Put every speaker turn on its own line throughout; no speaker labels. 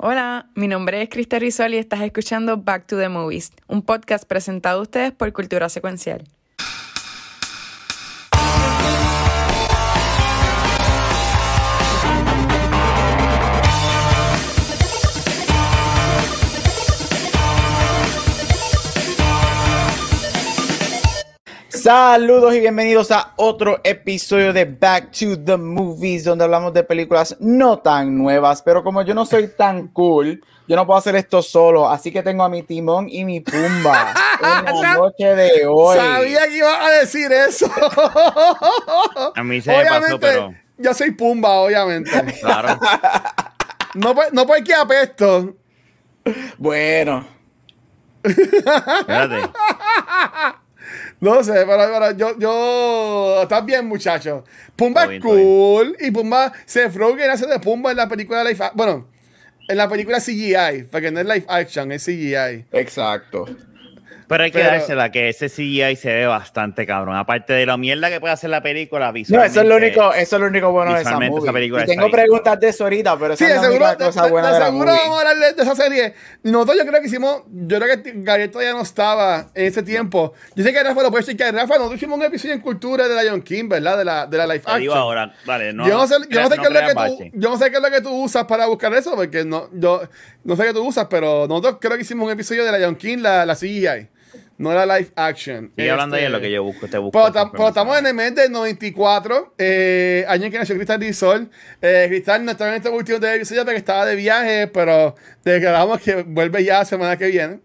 Hola, mi nombre es Krista Rizol y estás escuchando Back to the Movies, un podcast presentado a ustedes por Cultura Secuencial.
Saludos y bienvenidos a otro episodio de Back to the Movies, donde hablamos de películas no tan nuevas, pero como yo no soy tan cool, yo no puedo hacer esto solo, así que tengo a mi timón y mi pumba en la noche de hoy.
Sabía que ibas a decir eso.
A mí se me pasó, pero.
Yo soy pumba, obviamente.
Claro.
No, no porque apesto.
Bueno,
Espérate.
No sé, pero, pero yo, yo. Estás bien, muchacho. Pumba es cool. Y Pumba. Se Rogen hace de Pumba en la película live ac- Bueno, en la película CGI. Porque no es live action, es CGI.
exacto.
Pero hay que
Pero-
dársela que ese CGI se ve bastante cabrón. Aparte de la mierda que puede hacer la película
No,
visualmente.
eso es lo único, eso es lo único bueno de esa
visualmente
movie.
esa película
y tengo
ahí.
preguntas de eso ahorita, pero esa
Sí,
es la
seguro,
cosa buena
de
la
seguro
movie.
vamos a hablar de, esa serie. Nosotros yo creo que hicimos, yo creo que Gabriel todavía no estaba en ese tiempo. Yo sé que Rafa lo puede decir que Rafa, nosotros hicimos un episodio en cultura de Lion King, ¿verdad? De la, de la live
digo
action.
ahora, vale, no.
yo no sé, yo no sé qué es lo que tú, yo no sé qué es lo que tú usas para buscar eso, porque no, yo no sé qué tú usas, pero nosotros creo que hicimos un episodio de Lion King, la, la CGI, no la live action.
Sigue hablando ahí
Este,
de lo que yo busco, te busco.
pero,
esa
tam- pero estamos en el mes del 94, eh, año en que nació Cristal Rizol. Eh, Cristal no estaba en este último de episodio porque estaba de viaje, pero declaramos que vuelve ya la semana que viene.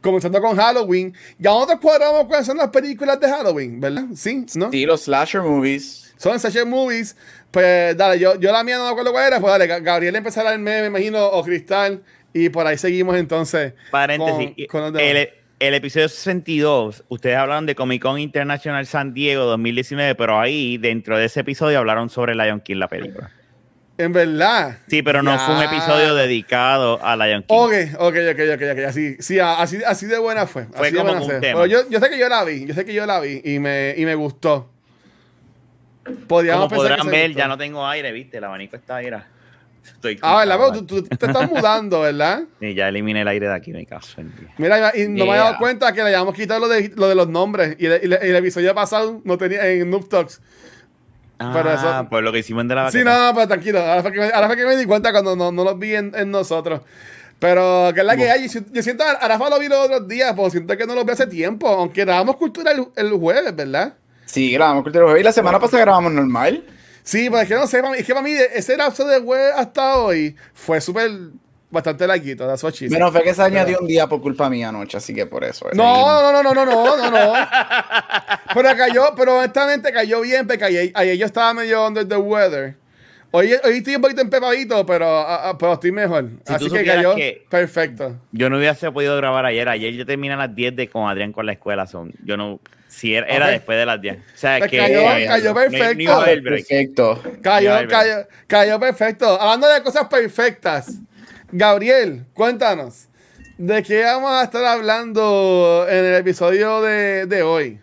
Comenzando con Halloween. Ya nosotros cuadramos cuáles son las películas de Halloween, ¿verdad? Sí, ¿no?
Sí, los slasher movies.
Son slasher movies. Pues dale, yo, yo la mía no me acuerdo cuál era. Pues dale, Ga- Gabriel empezará el mes, me imagino, o Cristal. Y por ahí seguimos entonces.
Paréntesis.
con- con los demás.
el, el episodio 62, ustedes hablaron de Comic Con International San Diego 2019, pero ahí, dentro de ese episodio, hablaron sobre Lion King, la película.
En verdad.
Sí, pero no fue un episodio dedicado a Lion King.
Ok, ok, ok, ok, ok. Así, sí, así, así de buena fue.
Fue
de
como
buena
un
fue.
tema.
Yo, yo sé que yo la vi, yo sé que yo la vi y me, y me gustó. Podríamos
Como podrán ver, ya no tengo aire, ¿viste? El abanico está ahí. Estoy
Ah, ¿verdad? Pero tú, tú te estás mudando, ¿verdad?
Sí, ya eliminé el aire de aquí, me caso en.
Mira, y no me había
Yeah.
dado cuenta que le habíamos quitado lo de, lo de los nombres. Y, el- y el- y el episodio pasado no tenía en Noob Talks. Pero
Ah,
eso-
por lo que hicimos de la
Sí,
vaqueta.
no, pero tranquilo. Ahora fue que me, ahora fue que me di cuenta cuando no, no los vi en, en nosotros. Pero que es la que hay. Yo, siento, a Rafa lo vi los otros días, pero siento que no lo vi hace tiempo. Aunque grabamos cultura el, el jueves, ¿verdad?
Sí, grabamos Cultura Jueves y la semana pasada grabamos normal.
Sí, pero es que no sé, es que para mí ese lapso de jueves hasta hoy fue súper, bastante larguito. She said.
Menos fue que se añadió un día por culpa mía anoche, así que por eso. eh.
No, no, no, no, no, no, no, no. Pero cayó, pero honestamente cayó bien, porque ayer, ayer yo estaba medio under the weather. Hoy, hoy estoy un poquito empepadito, pero, ah, ah, pero estoy mejor.
Si
Así que cayó
que-
perfecto.
Yo no hubiese podido grabar ayer. Ayer yo terminé a las 10 de con Adrián con la escuela. Son, yo no. Si era, después de las 10. O sea,
Pues
que.
cayó-
eh,
perfecto.
Perfecto.
Cayó, cayó, cayó perfecto. Hablando de cosas perfectas, Gabriel, cuéntanos. ¿De qué vamos a estar hablando en el episodio de, de hoy?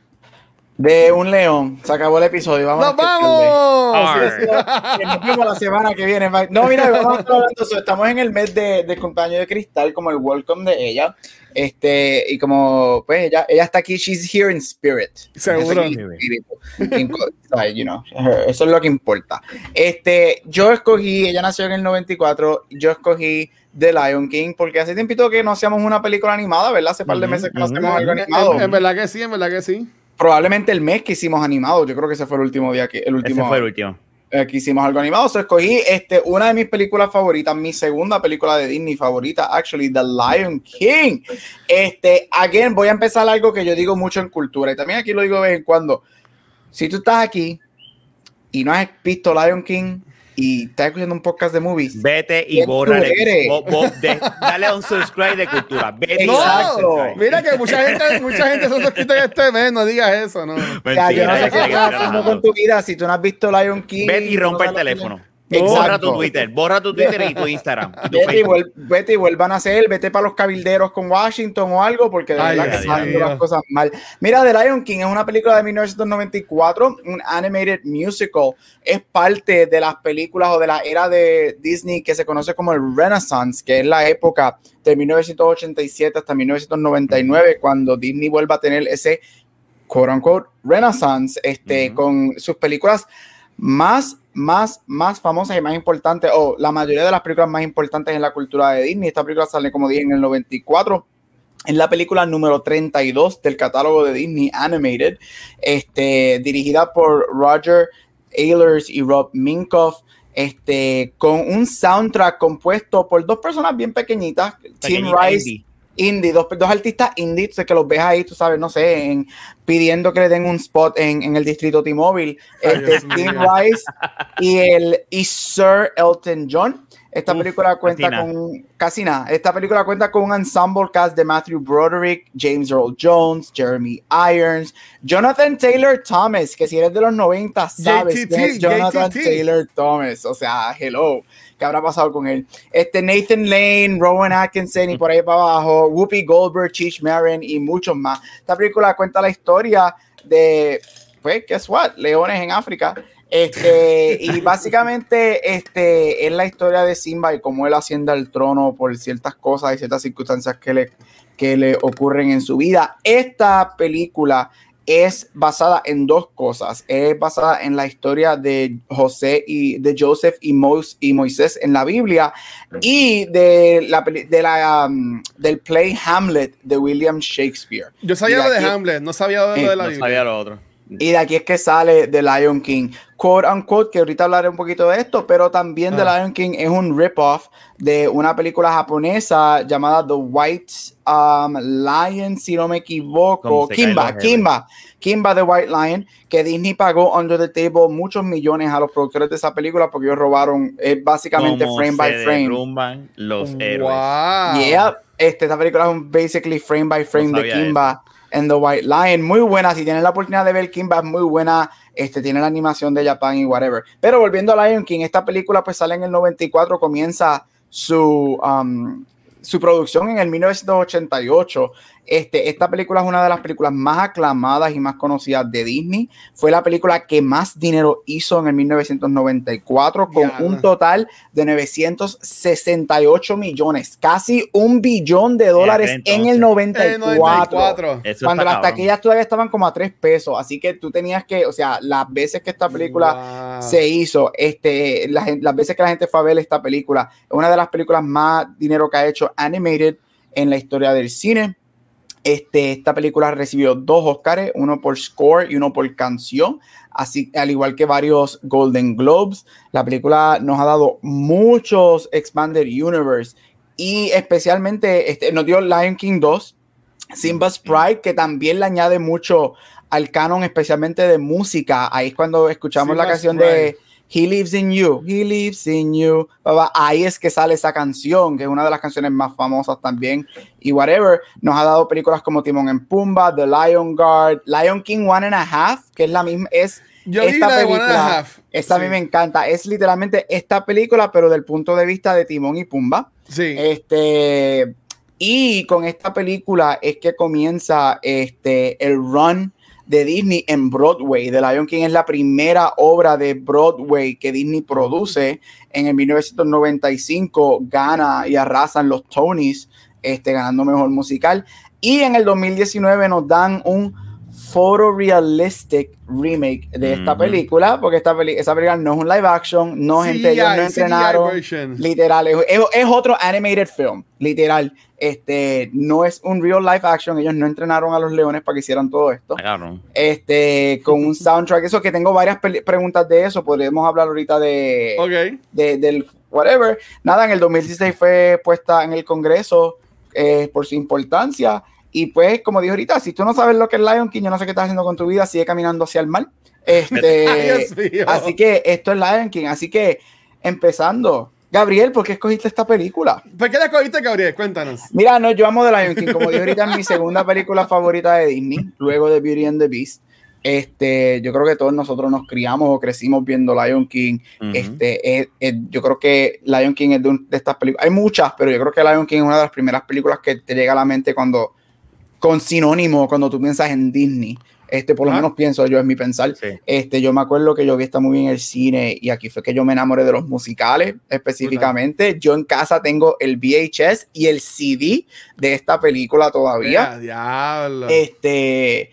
De un león. Se acabó el episodio. Vamos
¡Nos vamos!
Arr.
Que nos vemos la semana que viene. No, mira, vamos a estar hablando sobre- estamos en el mes de, de cumpleaños de Cristal, como el welcome de ella. Este, y como, pues, ella, ella está aquí, she's here in spirit.
Seguro.
You know, eso es lo que importa. Este, yo escogí, ella nació en el 94, yo escogí The Lion King, porque hace tiempito que no hacíamos una película animada, ¿verdad? Hace par de meses que no hacemos algo
En,
animado.
en- en verdad que sí, en verdad que sí.
Probablemente el mes que hicimos animado, yo creo que ese fue el último día que, el
Ese
último
fue el último.
eh, que hicimos algo animado. So, escogí este, una de mis películas favoritas, mi segunda película de Disney favorita, actually, The Lion King. Este, again, voy a empezar algo que yo digo mucho en cultura y también aquí lo digo de vez en cuando. Si tú estás aquí y no has visto Lion King y estás escuchando un podcast de movies,
Vete y
¿Quién
borra Dale a un subscribe de cultura. Vete y
No, mira que mucha gente, mucha gente se ha suscrito en este mes, no digas eso, no.
ya, yo no
Mentira,
sé qué estás haciendo con tu vida si tú no has visto Lion King.
Vete y
no
rompe el
sabes
teléfono. Borra
Exacto.
tu Twitter, borra tu Twitter y tu Instagram. y tu
Vete y, vuel- vete y vuelvan a hacer, vete para los cabilderos con Washington o algo, porque de
Ay,
verdad que
Dios
están
mío.
las cosas mal. Mira, The Lion King es una película de 1994, un animated musical. Es parte de las películas o de la era de Disney que se conoce como el Renaissance, que es la época de 1987 hasta 1999, cuando Disney vuelve a tener ese quote unquote renaissance este,
Ujú.
con sus películas más, más, más famosas y más importantes, o la mayoría de las películas más importantes en la cultura de Disney. Esta película sale, como dije, en el 94. Es la película número 32 del catálogo de Disney Animated, este, dirigida por Roger Ehlers y Rob Minkoff, este, con un soundtrack compuesto por dos personas bien pequeñitas, Tim Rice.
Indie,
dos, dos artistas indie, sé que los ves ahí, tú sabes, no sé, en, pidiendo que le den un spot en, en el distrito T-Mobile. Este, Tim. Rice y el y Sir Elton John. Esta
Uf,
película cuenta con casi nada. Esta película cuenta con un ensemble cast de Matthew Broderick, James Earl Jones, Jeremy Irons, Jonathan Taylor Thomas, que si eres de los 90 sabes
JTT,
quién es Jonathan
JTT.
Taylor Thomas. O sea, hello. ¿Qué habrá pasado con él? Este Nathan Lane, Rowan Atkinson y por ahí para abajo, Whoopi Goldberg, Cheech Marin y muchos más. Esta película cuenta la historia de, pues, guess what? Leones en África. Este, y básicamente este, es la historia de Simba y cómo él asciende al trono por ciertas cosas y ciertas circunstancias que le, que le ocurren en su vida. Esta película es basada en dos cosas. Es basada en la historia de José y de Joseph y, Mos- y Moisés en la Biblia y de la, peli- de la, um, del play Hamlet de William Shakespeare.
Yo sabía lo de
aquí-
Hamlet, no sabía lo
Eh,
de la
No
Biblia.
sabía lo otro.
Y de aquí es que sale The Lion King. Quote unquote, que ahorita hablaré un poquito de esto, pero también The
Ah.
Lion King es un rip-off de una película japonesa llamada The White um, Lion, si no me equivoco. Kimba. Kimba, Kimba the White Lion, que Disney pagó under the table muchos millones a los productores de esa película porque ellos robaron eh, básicamente frame
se
by frame.
derrumban los héroes.
Wow.
Yeah, este, esta película es un basically frame by frame
No
de Kimba and the White Lion. Muy buena, si tienen la oportunidad de ver Kimba, es muy buena. Este, tiene la animación de Japan y whatever. Pero volviendo a Lion King, esta película pues sale en el 94, comienza su, um, su producción en el 1988. Este, esta película es una de las películas más aclamadas y más conocidas de Disney. Fue la película que más dinero hizo en el 1994 con
Diablo.
un total de 968 millones, casi un billón de dólares
aquel
en el
Eh,
94.
94.
Eso
Cuando
está
las taquillas todavía estaban como a 3 pesos, así que tú tenías que, o sea, las veces que esta película
Wow.
se hizo, este, la gen- las veces que la gente fue a ver esta película, es una de las películas más dinero que ha hecho animated en la historia del cine. Este, esta película recibió dos Oscars, uno por score y uno por canción, así al igual que varios Golden Globes. La película nos ha dado muchos Expanded Universe y especialmente este, nos dio Lion King 2, Simba's Pride, que también le añade mucho al canon, especialmente de música. Ahí es cuando escuchamos la canción
Pride.
de He Lives in You, He Lives in You. Ahí es que sale esa canción, que es una de las canciones más famosas también. Y whatever, nos ha dado películas como Timon en Pumba, The Lion Guard, Lion King One and a Half, que es la misma, es
Yo vi la de One and a Half.
esta a mí me encanta. Es literalmente esta película, pero del punto de vista de Timón y Pumba.
Sí.
Este, y con esta película es que comienza este, el run de Disney en Broadway. The Lion King es la primera obra de Broadway que Disney produce. En el 1995 gana y arrasan los Tonys, este, ganando mejor musical. Y en el 2019 nos dan un photorealistic remake de esta película, porque esta peli esa película no es un live action, no gente, ellos no entrenaron. Literal, es, es- es otro animated film, literal. Este no es un real live action, ellos no entrenaron a los leones para que hicieran todo esto.
Cabrón.
Este, con un soundtrack, eso que tengo varias preguntas de eso, podemos hablar ahorita de,
Ok.
de- del whatever. Nada, en el 2016 fue puesta en el Congreso eh, por su importancia. Y pues, como dije ahorita, si tú no sabes lo que es Lion King, yo no sé qué estás haciendo con tu vida, sigue caminando hacia el mal. Este, así que esto es Lion King. Así que, empezando, Gabriel, ¿por qué escogiste esta película?
¿Por qué la escogiste, Gabriel? Cuéntanos.
Mira, no, yo amo The Lion King, como dije ahorita, es mi segunda película favorita de Disney, luego de Beauty and the Beast. Este, yo creo que todos nosotros nos criamos o crecimos viendo Lion King. Este, es- es- yo creo que Lion King es de, un- de estas películas. Hay muchas, pero yo creo que Lion King es una de las primeras películas que te llega a la mente cuando, con sinónimo, cuando tú piensas en Disney. Este, por lo
Ah.
menos pienso yo, es mi pensar.
Sí.
Este, yo me acuerdo que yo vi esta movie en el cine y aquí fue que yo me enamoré de los musicales específicamente. Yo en casa tengo el VHS y el CD de esta película todavía.
Diablo.
Este,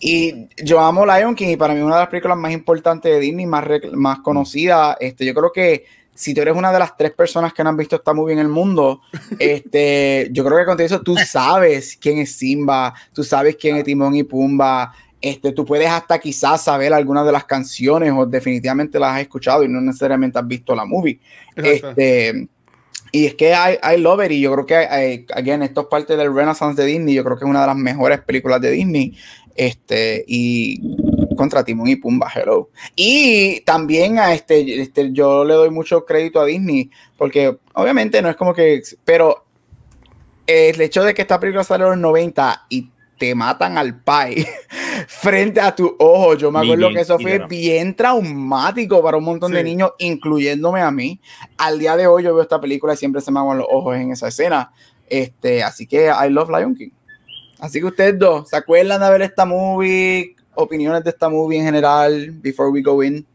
y yo amo Lion King y para mí una de las películas más importantes de Disney, más, más conocida. Este, yo creo que si tú eres una de las tres personas que no han visto esta movie en el mundo, este, yo creo que con eso tú sabes quién es Simba, tú sabes quién es Timón y Pumba. Este, tú puedes hasta quizás saber algunas de las canciones o definitivamente las has escuchado y no necesariamente has visto la movie.
Exacto.
Este, y es que I, I love it. Y yo creo que, eh, again, esto es parte del Renaissance de Disney. Yo creo que es una de las mejores películas de Disney. Este, y contra Timón y Pumba, hello. Y también a este, este, yo le doy mucho crédito a Disney, porque obviamente no es como que, pero el hecho de que esta película salió en los 90 y te matan al pai frente a tu ojo, yo me acuerdo
bien,
que eso fue bien traumático para un montón de
Sí.
niños, incluyéndome a mí. Al día de hoy yo veo esta película y siempre se me aguan los ojos en esa escena. Este, así que I love Lion King. Así que ustedes dos, ¿se acuerdan de ver esta movie? Opiniones de esta movie en general, before we go in.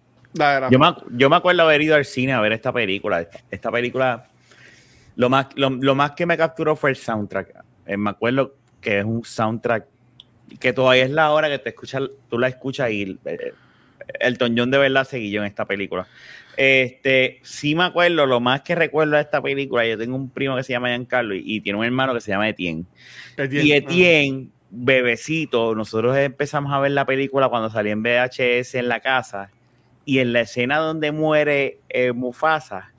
Yo me, yo me acuerdo haber ido al cine a ver esta película. Esta película, lo más, lo, lo más que me capturó fue el soundtrack. Eh, me acuerdo que es un soundtrack que todavía es la hora que te escuchas, tú la escuchas y eh, el John de verdad seguí yo en esta película. Este, sí me acuerdo, lo más que recuerdo de esta película, yo tengo un primo que se llama Giancarlo y, y tiene un hermano que se llama Etienne.
Etienne.
Y Etienne, bebecito, nosotros empezamos a ver la película cuando salió en VHS en la casa y en la escena donde muere eh, Mufasa,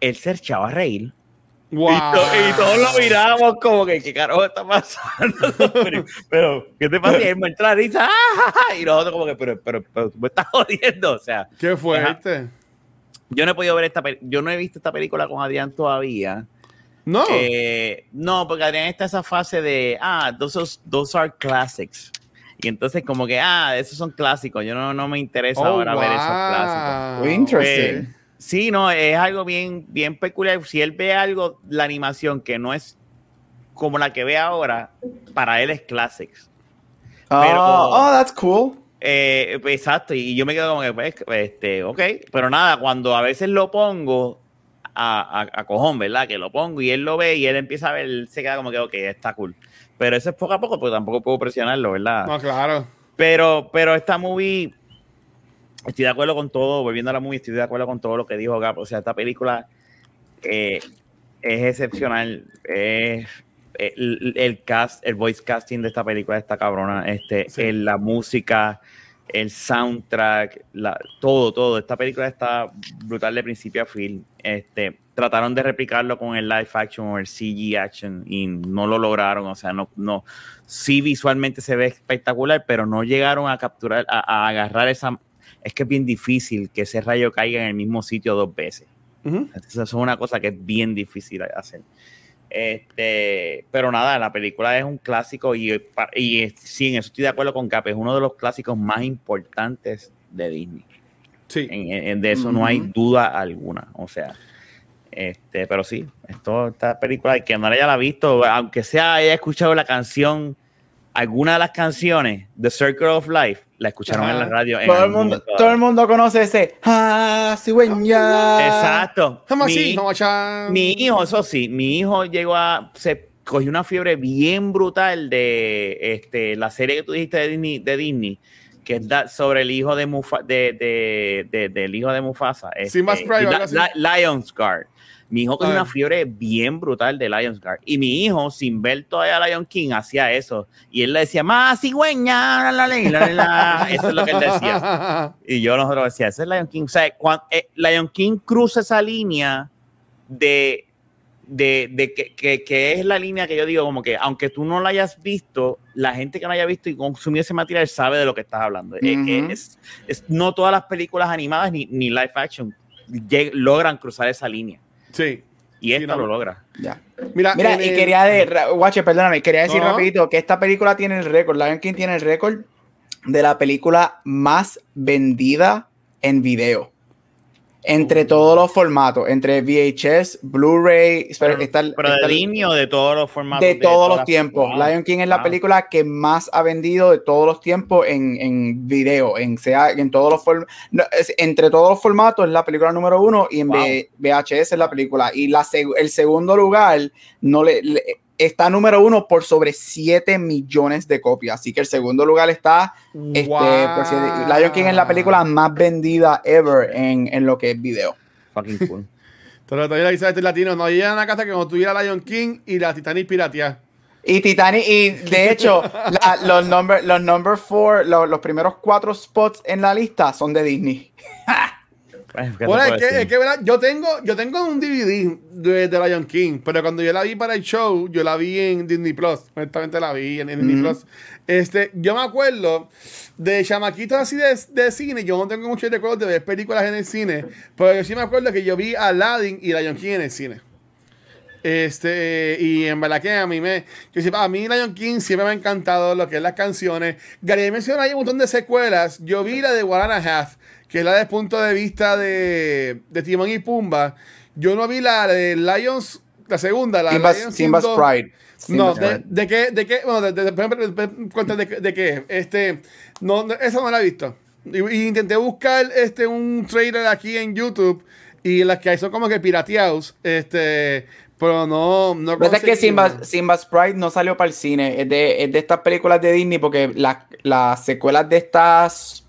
él se echaba a reír.
Wow.
Y, to- y todos lo mirábamos como que, ¿qué carajo está pasando? pero, pero, ¿qué te pasa? Y él me entra la risa, ¡ah! y nosotros como que, pero, pero, pero, tú me estás jodiendo, o sea.
Qué fuerte.
Yo no he podido ver esta yo no he visto esta película con Adrián todavía.
No.
Eh, no, porque Adrián está esa fase de, ah, those, those are classics. Y entonces como que, ah, esos son clásicos. Yo no, no me interesa
Oh,
ahora ver esos clásicos.
Interesting.
Eh, sí, no, es algo bien, bien peculiar. Si él ve algo, la animación que no es como la que ve ahora, para él es classics. Pero-
oh, oh, that's cool.
Eh, pues, exacto, y yo me quedo como que, pues, este, ok, pero nada, cuando a veces lo pongo a, a, a cojón, ¿verdad? Que lo pongo y él lo ve y él empieza a ver, él se queda como que, ok, está cool. Pero eso es poco a poco, porque tampoco puedo presionarlo, ¿verdad?
No, claro.
Pero, pero esta movie, estoy de acuerdo con todo, volviendo a la movie, estoy de acuerdo con todo lo que dijo Gap. O sea, esta película eh, es excepcional. Es, el, el cast, el voice casting de esta película está cabrona. Este,
Sí.
el- la música, el soundtrack, la- todo, todo. Esta película está brutal de principio a fin. Este, trataron de replicarlo con el live action o el CG action y no lo lograron. O sea, no, no, sí visualmente se ve espectacular, pero no llegaron a capturar, a, a agarrar esa. Es que es bien difícil que ese rayo caiga en el mismo sitio dos veces.
Ujú.
Eso es una cosa que es bien difícil hacer. Este, pero nada, la película es un clásico y, y sí, en eso estoy de acuerdo con Cap, es uno de los clásicos más importantes de Disney.
Sí.
En- en- de eso no hay duda alguna. O sea, este, pero sí, esto, esta película, el que no la haya visto, aunque sea haya escuchado la canción, alguna de las canciones, The Circle of Life, la escucharon
Ajá.
en la radio. en
Todo el, mundo, todo el mundo conoce ese. Ah, cigüeña.
Exacto.
¿Cómo
Mi-. Mi hijo, eso sí, mi hijo llegó a. Se cogió una fiebre bien brutal de este, la serie que tú dijiste de Disney, de Disney que es da- sobre el hijo de, Mufa, de, de, de- del hijo de Mufasa.
Simba's
este,
Pride.
Li- Lion's Guard. Mi hijo
Ah.
una fiebre bien brutal de Lion's Guard. Y mi hijo, sin ver todavía a Lion King, hacía eso. Y él le decía, más cigüeña, la, la, la, la, la". Eso es lo que él decía. Y yo nosotros decía, ese es Lion King. O sea, cuando, Lion King cruza esa línea de, de, de que, que- que es la línea que yo digo, como que aunque tú no la hayas visto, la gente que no haya visto y consumido ese material sabe de lo que estás hablando. Es-
Ujú.
es, es- no todas las películas animadas ni, ni live action lleg- logran cruzar esa línea.
Sí.
Y
Sí,
esta
no.
lo logra.
Ya.
Mira,
Mira, y
el-
quería de, Guache, perdóname, quería decir
No.
rapidito que esta película tiene el récord, Lion King tiene el récord de la película más vendida en video. Entre todos los formatos, entre VHS, Blu-ray,
Pero,
está-
pero
está-
de Disney o de todos los formatos.
de todos los tiempos. Lion King es la
Wow.
película que más ha vendido de todos los tiempos en, en video, en sea en todos los form- no, es- entre todos los formatos es la película número uno y en
Wow.
VHS es la película y la el segundo lugar no le, le- está número uno por sobre 7 millones de copias, así que el segundo lugar está este, por si- Lion King es la película más vendida ever en, en lo que es video.
Fucking cool.
Pero todavía dice este latino, no llega a una casa que cuando tuviera Lion King y la Titanic piratea.
Y Titanic, y de hecho, la- los number, los number four, lo- los primeros cuatro spots en la lista son de Disney.
Pues, ¿qué te
Bueno, es que, es que ¿verdad? yo tengo, yo tengo un DVD de, de Lion King, pero cuando yo la vi para el show, yo la vi en Disney Plus. Honestamente la vi en, en Disney. Plus. Este, yo me acuerdo de chamaquitos así de, de cine. Yo no tengo muchos recuerdos de ver películas en el cine, pero yo sí me acuerdo que yo vi Aladdin y Lion King en el cine. Este, y en verdad que a mí me. Sepa, a mí Lion King siempre me ha encantado lo que es las canciones. Gary menciona ahí un montón de secuelas. Yo vi la de One and a Half, que es la desde el punto de vista de, de Timón y Pumba. Yo no vi la de Lions, la segunda, la de
Simba's,
Lions
Simba's
King 2.
Pride.
No,
Simba's
de,
Pride.
de qué, de qué, bueno, de, de, de- qué- este, no, no, esa no la he visto. Y, y intenté buscar este un trailer aquí en YouTube y las que hay son como que pirateados, este, pero no, no
pasa es que. Simba's, Simba's Pride no salió para el cine, es de, es de estas películas de Disney porque las las secuelas de estas,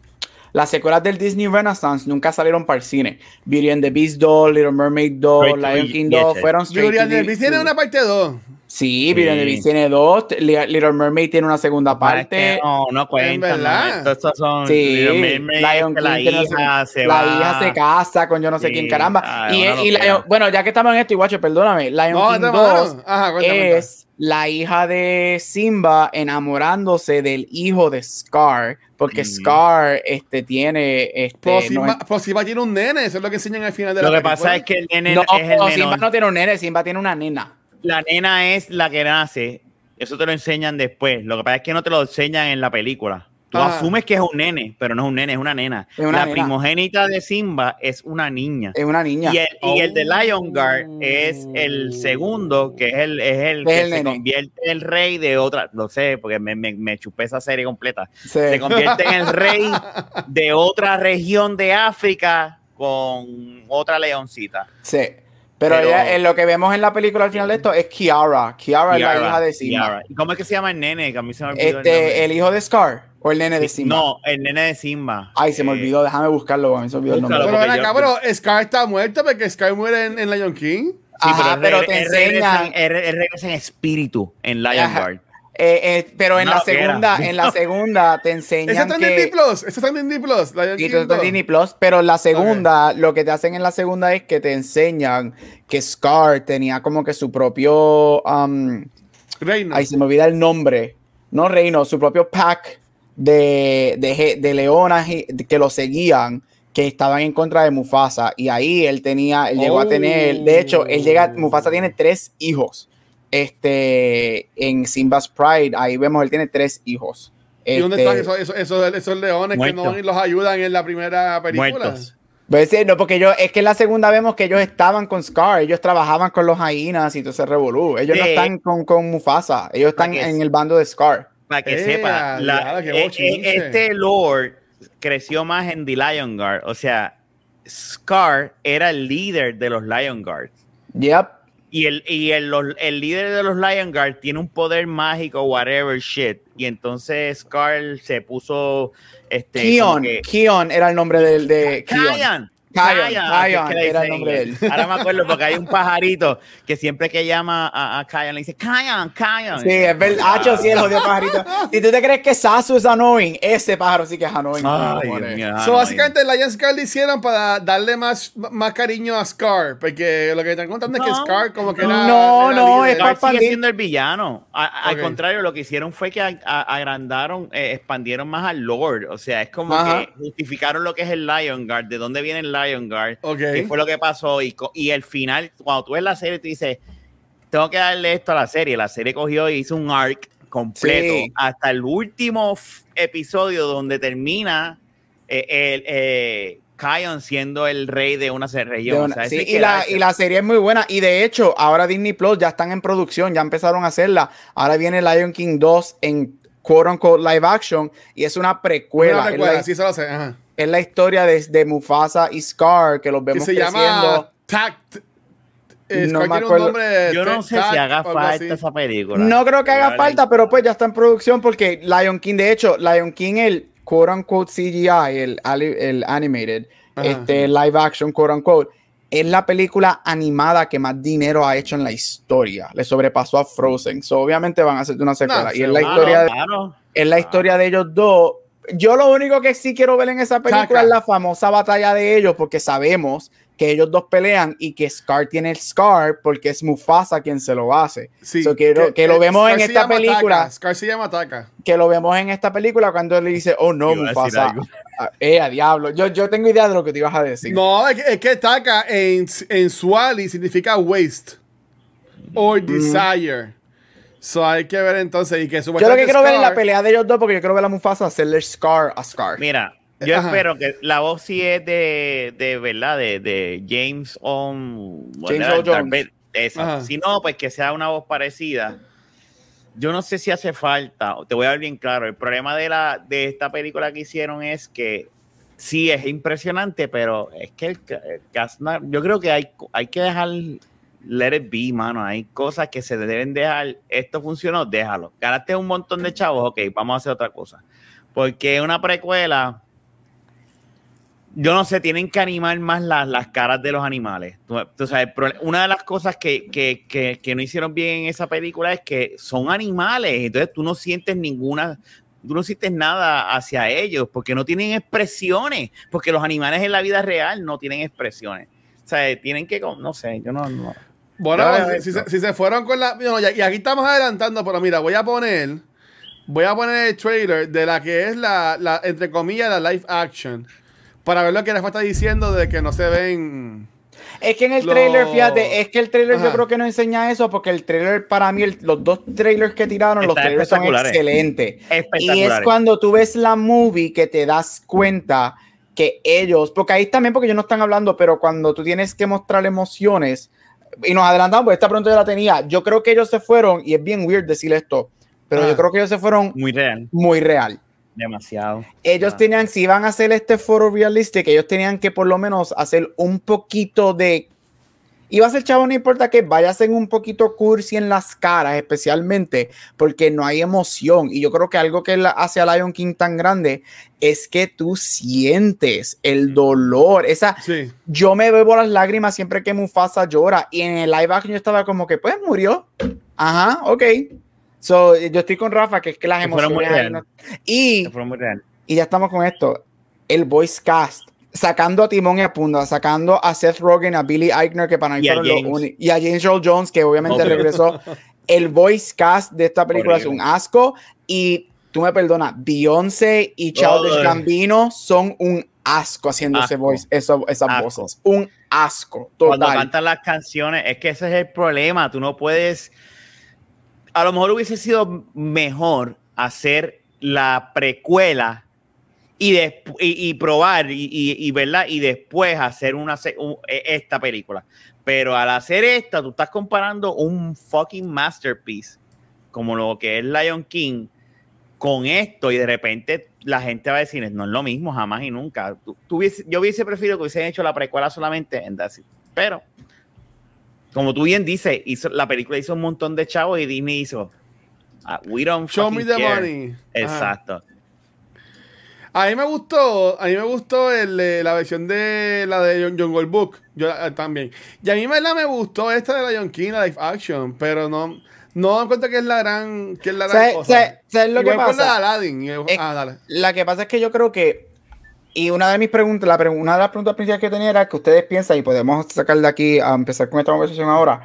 las secuelas del Disney Renaissance nunca salieron para el cine. Beauty and the Beast 2, Little Mermaid 2,
Straight to
Lion King 2
VHS.
fueron straight
Beauty
to
and the Beast tiene una parte 2.
Sí,
Sí.
Tiene dos, Li- Little Mermaid tiene una segunda
es
parte.
que no, no cuentan.
verdad.
No, estos son
Sí,
Little Mermaid,
Lion
la
King
hija se
la
va.
hija se casa con yo no sé
Sí.
quién, caramba.
Ah,
y. Lion- bueno, ya que estamos en esto, iguacho, perdóname, Lion
No,
King
esta
2
mano. Ajá, cuenta, cuenta.
es la hija de Simba enamorándose del hijo de Scar, porque
Mm.
Scar este, tiene... Este,
Pero
no
Simba,
es-
pero Simba tiene un nene, eso es lo que enseñan al final de
Lo
la
que pasa es que el nene
no,
es el
Simba no tiene un nene, Simba tiene una nena.
La nena es la que nace. Eso te lo enseñan después. Lo que pasa es que no te lo enseñan en la película. Tú
Ajá.
asumes que es un nene, pero no es un nene, es una nena.
Es una
la
nena.
primogénita de Simba es una niña.
Es una niña.
Y el, y el de
Oh.
Lion Guard es el segundo, que es el, es el
Es
que
el
se
nene.
convierte en el rey de otra, lo sé, porque me, me, me chupé esa serie completa.
Sí.
Se convierte en el rey de otra región de África con otra leoncita.
Sí. Pero,
Pero-
ella- en lo que vemos en la película al final de esto es Kiara. Kiara, es la hija de Simba.
Kiara. ¿Y cómo es que se llama el nene? Que a mí se me olvidó el
Este, el hijo de Scar o el nene de Simba.
No, el nene de Simba.
Ay, se me
Eh,
olvidó, déjame buscarlo, a mí se me olvidó el nombre.
Pero ven acá,
yo-
pero Scar está muerto porque Scar muere en, en Lion King.
Sí,
Ajá,
él
pero te
él regresa,
enseñan-
él, él regresa en espíritu en Lion
Ajá.
Guard.
Eh, eh, pero en la segunda, en la segunda te enseñan
está en Disney
que
Plus. Ese está en Disney Plus.
Sí, todo está en
2.
Disney Plus, pero en la segunda, lo que te hacen en la segunda es que te enseñan que Scar tenía como que su propio, um,
Reino.
ay, se me olvida el nombre, no reino, su propio pack de, de, leonas que lo seguían, que estaban en contra de Mufasa, y ahí él tenía, él llegó a tener, de hecho, él llega, Mufasa tiene tres hijos, este, en Simba's Pride, ahí vemos, él tiene tres hijos.
¿Y dónde
Este,
están esos, esos, esos, esos leones que no los ayudan en la primera película?
Muertos.
Pues sí, no, porque yo, es que en la segunda vemos que ellos estaban con Scar, ellos trabajaban con los hyenas y todo ese revolú. Ellos no
Sí.
están con, con Mufasa, ellos están
que
en el bando de Scar.
Para que
Eh,
sepa, la- eh, eh, este Lord creció más en The Lion Guard. O sea, Scar era el líder de los Lion Guards.
Yep.
Y el, y el, los- el líder de los Lion Guard tiene un poder mágico, whatever shit. Y entonces Scar se puso. Este,
Kion,
que-
Kion era el nombre del de Kion.
Kion.
Kion,
que le
era el nombre de él.
Ahora me acuerdo porque hay un pajarito que siempre que llama a, a Kion le dice Kion, Kion.
Sí, es verdad. Hacho, sí, el jodido pajarito. Si tú te crees que Sasu es annoying, ese pájaro sí que es annoying.
Ay,
cojones.
Dios mío,
So,
no,
básicamente, Lion Scar lo hicieron para darle más, más cariño a Scar. Porque lo que están contando es que
No.
Scar, como que era.
No,
era
no,
líder.
es para
Scar sigue siendo el villano. A- a-
Ok.
Al contrario, lo que hicieron fue que a- a- agrandaron, eh, expandieron más al Lord. O sea, es como
Ajá.
que justificaron lo que es el Lion Guard, de dónde viene el Lion Guard,
Ok.
qué fue lo que pasó. Y, el final, cuando tú ves la serie, tú dices, tengo que darle esto a la serie. La serie cogió y hizo un arc completo,
Sí.
hasta el último episodio donde termina eh, el eh, Kion siendo el rey de una
De
región.
una-
O sea,
sí, y, la, y la serie es muy buena. Y de hecho, ahora Disney Plus ya están en producción, ya empezaron a hacerla. Ahora viene Lion King 2 en quote unquote live action y es una precuela.
Una
Es
precuela,
la,
sí, se lo sé. Ajá.
Es la historia de, de Mufasa y Scar que los
Que
vemos
se
creciendo.
llama Tact. Eh,
No me acuerdo.
Yo no
Tact
sé si haga falta esa película.
No creo que haga falta, pero pues ya está en producción porque Lion King, de hecho, Lion King, el quote unquote CGI, el, el animated,
Ajá.
este live action, quote unquote, es la película animada que más dinero ha hecho en la historia. Le sobrepasó a Frozen. So, obviamente van a hacer una secuela.
No,
y es la historia, de,
no,
es la historia de ellos dos. Yo lo único que sí quiero ver en esa película es la famosa batalla de ellos, porque sabemos que ellos dos pelean y que Scar tiene el Scar porque es Mufasa quien se lo hace.
Sí,
So, quiero- que lo vemos en
Scar
esta película.
Taka, Scar se llama Taka.
que lo vemos en esta película cuando él le dice, oh no,
a
Mufasa. Eh, a diablo. Yo, yo tengo idea de lo que te ibas a decir.
No, es que, es que Taka en, en Swahili significa waste or desire. So hay que ver entonces. Y que
yo lo que quiero ver es la
Scar-
pelea de ellos dos porque yo quiero ver a Mufasa hacerle Scar a Scar.
Mira, yo
Ajá.
espero que la voz sí es de, de verdad, de, de James On.
James Earl Jones.
Esa. Si no, pues que sea una voz parecida. Yo no sé si hace falta, te voy a dar bien claro. El problema de, la, de esta película que hicieron es que sí es impresionante, pero es que el, el yo creo que hay, hay que dejar let it be, mano. Hay cosas que se deben dejar. Esto funcionó, déjalo. Ganaste un montón de chavos, ok, vamos a hacer otra cosa. Porque una precuela, yo no sé, tienen que animar más las, las caras de los animales. Tú, sabes, una de las cosas que, que, que, que no hicieron bien en esa película es que son animales, entonces tú no sientes ninguna, tú no sientes nada hacia ellos, porque no tienen expresiones, porque los animales en la vida real no tienen expresiones. O sea, tienen que, no sé, yo no.
Bueno, si, se, si se fueron con la. no, y aquí estamos adelantando, pero mira, voy a poner. Voy a poner el trailer de la que es la, la entre comillas, la live action. Para ver lo que les está diciendo de que no se ven.
Es que en el trailer, fíjate, es que el trailer yo creo que no enseña eso porque el trailer para mí, el- los dos trailers que tiraron, los trailers son excelentes. Y es cuando tú ves la movie que te das cuenta que ellos, porque ahí también, porque ellos no están hablando, pero cuando tú tienes que mostrar emociones, y nos adelantamos, porque esta pronto ya la tenía, yo creo que ellos se fueron, y es bien weird decir esto, pero
Ah.
yo creo que ellos se fueron
Muy real,
muy real.
demasiado.
Ellos
Ah.
tenían, si iban a hacer este foro realistic, ellos tenían que por lo menos hacer un poquito de. Iba a ser chavo, no importa que vaya a ser un poquito cursi en las caras, especialmente porque no hay emoción. Y yo creo que algo que hace a Lion King tan grande es que tú sientes el dolor. Esa,
Sí.
yo me bebo las lágrimas siempre que Mufasa llora. Y en el live action yo estaba como que, pues murió. Ajá, ok. So, yo estoy con Rafa, que es que las
muy
emociones.
real.
no- Y
muy real.
y ya estamos con esto. El voice cast. Sacando a Timón y a Punda, sacando a Seth Rogen, a Billy Eichner, que para mí fueron los uni- y a James Earl Jones, que obviamente regresó. El voice cast de esta película es un asco. Y tú me perdonas, Beyoncé y Childish. Gambino son un asco haciendo ese
Asco.
voice, eso- esas
Asco.
voces. Un asco,
Cuando
total.
cantan las canciones, es que ese es el problema. Tú no puedes. A lo mejor hubiese sido mejor hacer la precuela y, despu- y, y probar y, ¿verdad? y después hacer una un- e- esta película. Pero al hacer esta, tú estás comparando un fucking masterpiece como lo que es Lion King con esto y de repente la gente va a decir, no es lo mismo, jamás y nunca. Tú- tú hubiese- yo hubiese preferido que hubiesen hecho la precuela solamente en It. Pero, como tú bien dices, hizo, la película hizo un montón de chavos y Disney hizo, ah, we don't
Show me the
care".
money. Ajá. A mí me gustó, a mí me gustó el, eh, la versión de la de John, Jungle Book, yo eh, también. Y a mí verdad me gustó esta de Lion King, la live action, pero no, no cuenta que es la gran, que es la gran
¿Sabes-
cosa.
sabes- sabes lo que
con la
pasa?
de Aladdin.
Es-
ah, dale.
La que pasa es que yo creo que, y una de mis preguntas, la pregu- una de las preguntas principales que tenía era que ustedes piensan, y podemos sacar de aquí a empezar con esta conversación ahora,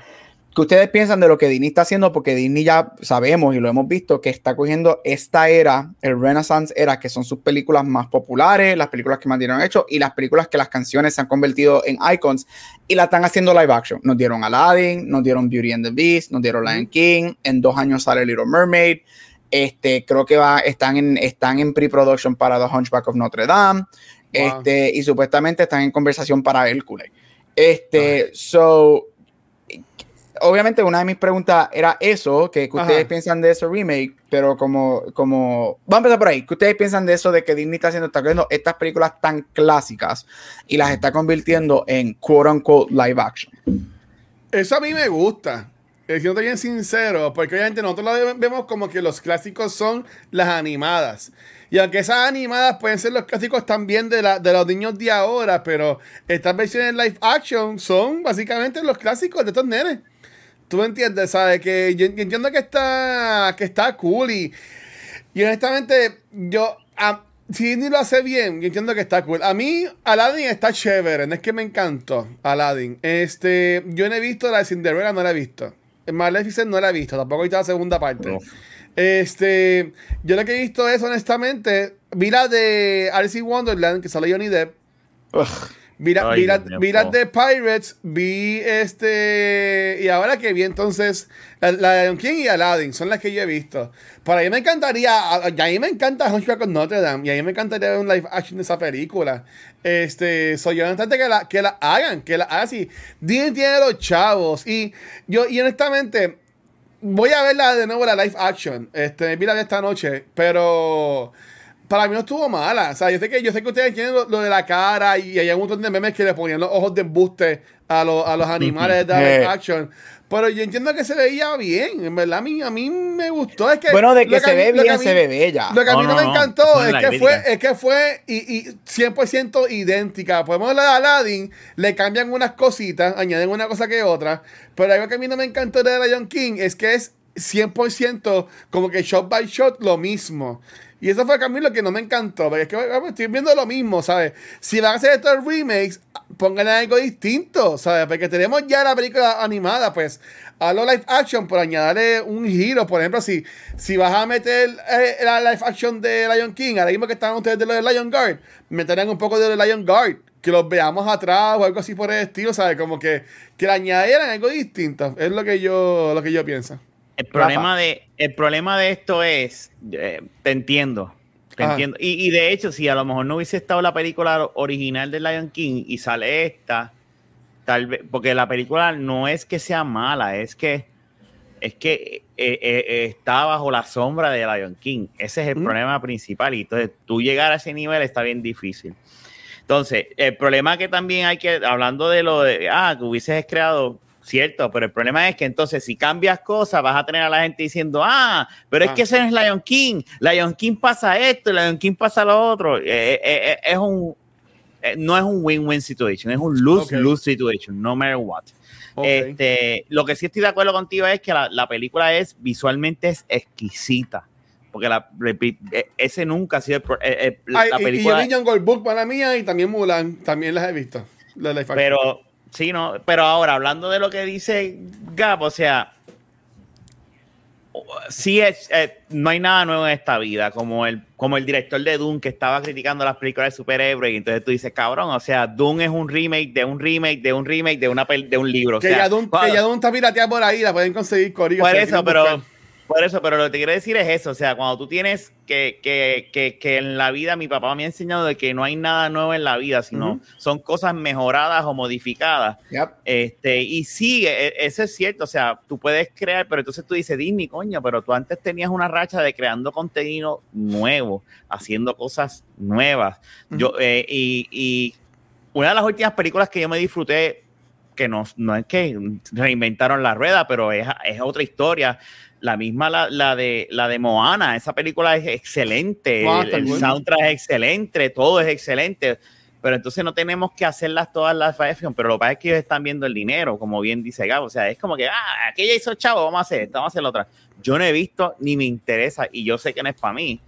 que ustedes piensan de lo que Disney está haciendo, porque Disney ya sabemos y lo hemos visto, que está cogiendo esta era, el Renaissance era, que son sus películas más populares, las películas que más dieron hecho, y las películas que las canciones se han convertido en icons, y la están haciendo live action. Nos dieron Aladdin, nos dieron Beauty and the Beast, nos dieron Lion King, en dos años sale Little Mermaid, Este, creo que va, están en, están en pre-production para The Hunchback of Notre Dame. Este, y supuestamente están en conversación para Hércules. Este, so, obviamente una de mis preguntas era eso, que, ustedes piensan de ese remake, pero como, como, vamos a empezar por ahí, que ustedes piensan de eso de que Disney está haciendo, está estas películas tan clásicas y las está convirtiendo en quote unquote live action.
Eso a mí me gusta. Eh, siendo bien sincero, porque obviamente nosotros lo vemos como que los clásicos son las animadas. Y aunque esas animadas pueden ser los clásicos también de, la, de los niños de ahora, pero estas versiones live action son básicamente los clásicos de estos nenes. Tú me entiendes, ¿sabes? Que yo, entiendo que está, que está cool y, y honestamente yo... si ni lo hace bien, yo entiendo que está cool. A mí, Aladdin está chévere, no es que me encantó Aladdin. Este, yo no he visto la de Cinderella, no la he visto. Maleficent no la he visto, tampoco he visto la segunda parte. Este, yo lo que he visto es, honestamente, vi la de Alice in Wonderland, que sale Johnny Depp. Vi, la, de Pirates, vi este. Y ahora que vi entonces la, de Don King y Aladdin, son las que yo he visto. Para mí me encantaría. A, mí me encanta Hunchback of Notre Dame. Y a mí me encantaría ver un live action de esa película. Este. Soy yo honestamente que la, que la hagan, que la hagan así. Disney tiene los chavos. Y yo, y honestamente, voy a verla de nuevo la live action. Este, vi la de esta noche. Pero para mí no estuvo mala. O sea, yo sé que, yo sé que ustedes tienen lo, de la cara y hay un montón de memes que le ponían los ojos de embuste a, a los animales de live action. Pero yo entiendo que se veía bien. En verdad, a mí, a mí me gustó. Es que
bueno, de que se ve bien, se ve bella.
Lo que a mí no, me encantó es, que fue, es que fue y, y 100% idéntica. Podemos la de Aladdin, le cambian unas cositas, añaden una cosa que otra. Pero algo que a mí no me encantó de Lion King es que es 100% como que shot by shot lo mismo. Y eso fue lo que no me encantó. Porque es que estoy viendo lo mismo, ¿sabes? Si van a hacer estos remakes, pongan algo distinto, ¿sabes? Porque tenemos ya la película animada, pues a lo live action, por añadirle un giro. Por ejemplo, si, si vas a meter eh, la live action de Lion King, ahora mismo que están ustedes de lo de Lion Guard, meterán un poco de Lion Guard. Que los veamos atrás o algo así por el estilo, ¿sabes? Como que, que le añadieran algo distinto. Es lo que yo, lo que yo pienso.
El problema, de, el problema de esto es, eh, te entiendo, te entiendo. Y, de hecho, si a lo mejor no hubiese estado la película original de Lion King y sale esta, tal vez, porque la película no es que sea mala, es que es que eh, eh, está bajo la sombra de Lion King. Ese es el problema principal. Y entonces tú llegar a ese nivel está bien difícil. Entonces, el problema que también hay que, hablando de lo de, ah, que hubieses creado Cierto, pero el problema es que entonces si cambias cosas vas a tener a la gente diciendo, ah, pero es que ah. ese no es Lion King, Lion King pasa esto, Lion King pasa lo otro. Eh, eh, eh, es un, no es un win-win situation, es un lose-lose situation, no matter what. Este, lo que sí estoy de acuerdo contigo es que la, película es visualmente es exquisita. Porque la, ese nunca ha sido
la película. Y yo vi Jungle Book para mía y también Mulan, también las he visto.
pero Sí, no, pero ahora hablando de lo que dice Gap, o sea, sí es, eh, no hay nada nuevo en esta vida, como el, como el director de Doom que estaba criticando las películas de superhéroes, y entonces tú dices, cabrón, o sea, Doom es un remake de un remake de un remake de una de un libro.
Que, ya, Doom, que ya Doom está pirateada por ahí, la pueden conseguir Por
eso, pero por eso, pero lo que te quiero decir es eso, o sea, cuando tú tienes que, que, que, que en la vida, mi papá me ha enseñado de que no hay nada nuevo en la vida, sino son cosas mejoradas o modificadas. Este, y sí, e, eso es cierto, o sea, tú puedes crear, pero entonces tú dices, Disney, coño, pero tú antes tenías una racha de creando contenido nuevo, haciendo cosas nuevas. Yo, eh, y, y una de las últimas películas que yo me disfruté que no, no es que reinventaron la rueda, pero es, es otra historia la misma la, la, de la de Moana, esa película es excelente, el, soundtrack es excelente, todo es excelente, pero entonces no tenemos que hacerlas todas las fashion, pero lo que pasa es que ellos están viendo el dinero, como bien dice Gabo, o sea, es como que, ah, aquella hizo chavo, vamos a hacer esto, vamos a hacer la otra. Yo no he visto ni me interesa y yo sé que no es para mí,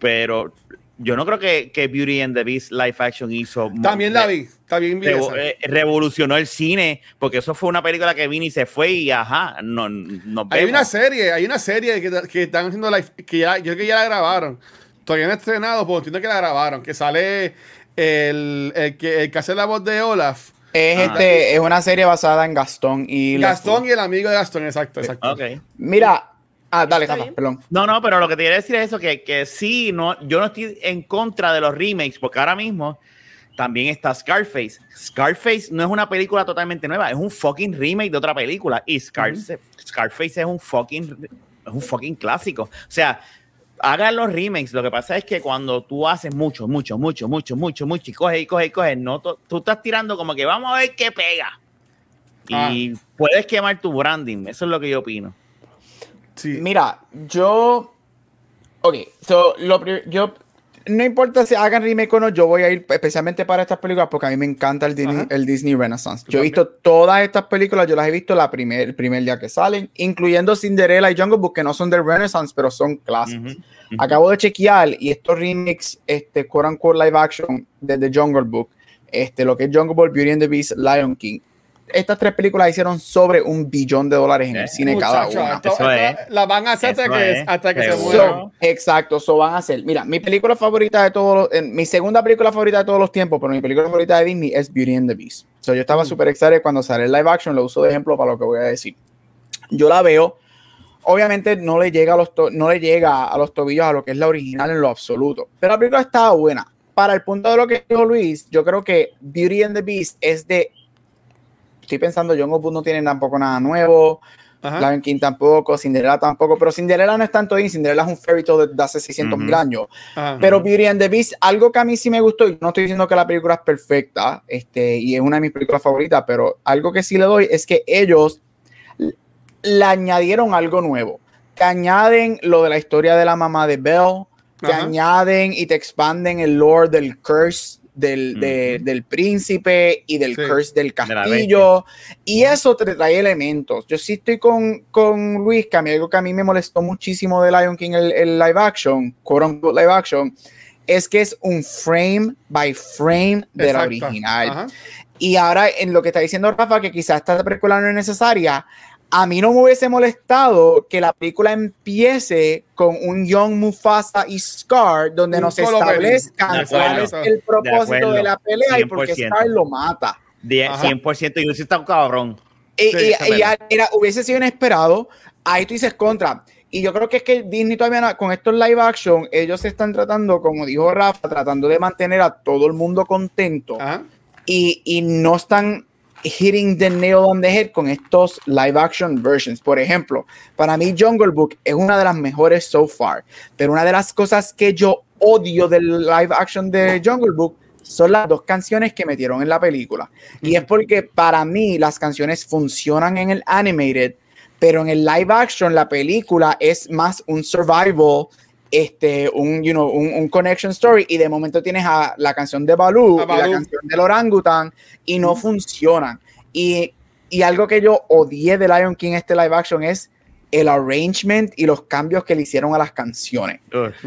pero yo no creo que, que, Beauty and the Beast live action hizo.
También la vi, está bien
eh, Revolucionó el cine, porque eso fue una película que vino y se fue y ajá, no, no
Hay una serie, hay una serie que, que están haciendo live, que ya, yo creo que ya la grabaron. Todavía no han estrenado, pero entiendo que la grabaron, que sale el, el, que, el que hace la voz de Olaf.
Es, este, es una serie basada en Gastón y...
Gastón y el amigo de Gastón, exacto, exacto.
Mira, Ah, dale,
bien.
perdón.
No, no, pero lo que te quería decir es eso, que, que sí, no, yo no estoy en contra de los remakes, porque ahora mismo también está Scarface. Scarface no es una película totalmente nueva, es un fucking remake de otra película. Y Scarface, Scarface es un fucking, es un fucking clásico. O sea, hagan los remakes. Lo que pasa es que cuando tú haces mucho, mucho, mucho, mucho, mucho, mucho, y coges y coges y coges, no, tú estás tirando como que vamos a ver qué pega. Y puedes quemar tu branding. Eso es lo que yo opino.
Sí.
Mira, yo. Ok, so, lo yo. No importa si hagan remake o no, yo voy a ir especialmente para estas películas porque a mí me encanta el Disney,
Ajá.
el Disney Renaissance.
Yo
he visto todas estas películas, yo las he visto la primer, el primer día que salen, incluyendo Cinderella y Jungle Book, que no son del Renaissance, pero son clásicos. Acabo de chequear y estos remakes, este, quote unquote live action de The Jungle Book, este, lo que es Jungle Book, Beauty and the Beast, Lion King. Estas tres películas hicieron sobre un billón de dólares en el
Eh,
cine cada una.
esto-
es.
La van a hacer hasta que,
es.
hasta que se.
So, exacto, eso van a ser. Mira, mi película favorita de todos los, mi segunda película favorita de todos los tiempos, pero mi película favorita de Disney es Beauty and the Beast. So, yo estaba
Mm.
súper excited cuando sale el live action, lo uso de ejemplo para lo que voy a decir. Yo la veo, obviamente no le llega a los, to- no le llega a los tobillos a lo que es la original en lo absoluto, pero la película estaba buena. Para el punto de lo que dijo Luis, yo creo que Beauty and the Beast es de... Estoy pensando, Jungle Book no tiene tampoco nada nuevo. Lion King tampoco, Cinderella tampoco, pero Cinderella no es tanto bien, Cinderella es un fairy tale de, de hace 600 mil años.
Ajá.
Pero Beauty and the Beast, algo que a mí sí me gustó, y no estoy diciendo que la película es perfecta, este, y es una de mis películas favoritas, pero algo que sí le doy es que ellos le añadieron algo nuevo, que añaden lo de la historia de la mamá de Belle, que añaden y te expanden el lore del curse del, de- del príncipe y del
Sí.
curse del castillo. y eso te trae elementos. Yo sí estoy con, con Luis, que a mí algo que a mí me molestó muchísimo de Lion King, el, el live action, quote unquote live action, es que es un frame by frame de la original.
Ajá.
Y ahora, en lo que está diciendo Rafa, que quizás esta película no es necesaria, a mí no me hubiese molestado que la película empiece con un Young Mufasa y Scar, donde
Un
nos establezcan cuál es el propósito de, la pelea y por qué
100%.
Scar lo mata.
Die-
Ajá.
100% y está un cabrón.
Y,
Sí,
y- era, hubiese sido inesperado. Ahí tú dices contra. Y yo creo que es que Disney todavía no- con estos live action, ellos se están tratando, como dijo Rafa, tratando de mantener a todo el mundo contento
Ajá.
y, y no están hitting the nail on the head con estos live action versions. Por ejemplo, para mí Jungle Book es una de las mejores so far, pero una de las cosas que yo odio del live action de Jungle Book son las dos canciones que metieron en la película. Y es porque para mí las canciones funcionan en el animated, pero en el live action la película es más un survival este, un, you know, un, un connection story y de momento tienes a la canción de Baloo,
A
y la canción del orangutan y no funcionan. Y, y algo que yo odié de Lion King este live action es el arrangement y los cambios que le hicieron a las canciones.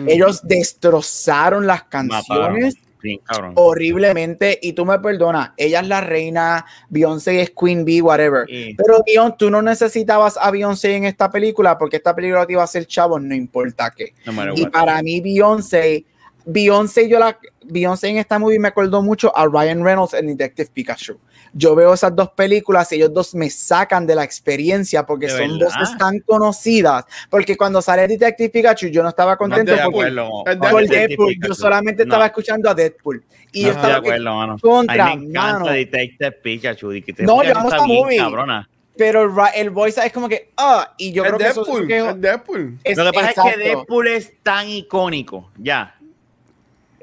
Ellos destrozaron las canciones
Cabrón.
horriblemente y tú me perdonas, ella es la reina, Beyoncé es Queen Bee, whatever. Pero Beyoncé, tú no necesitabas a Beyoncé en esta película porque esta película te iba a hacer chavos, no importa qué.
no
Y para mí Beyoncé, Beyoncé yo la Beyoncé en esta movie me acordó mucho a Ryan Reynolds en Detective Pikachu. Yo veo esas dos películas y ellos dos me sacan de la experiencia porque
¿De
son
verdad?
voces tan conocidas. Porque cuando sale Detective Pikachu yo no estaba
No
contento
de
porque
acuerdo
Es
por Deadpool, yo
Pikachu.
solamente
No,
estaba escuchando a Deadpool. Y
no
yo
estoy de
estaba
acuerdo, mano.
contra,
a mí me encanta
mano.
Detective Pikachu. y que te-
No, yo amo esta
bien
movie.
cabrona.
pero el, el voice es como que ah y yo
Es
creo que eso
Deadpool.
es,
Es Deadpool.
es-
Lo que pasa es
exacto.
que Deadpool es tan icónico, ya.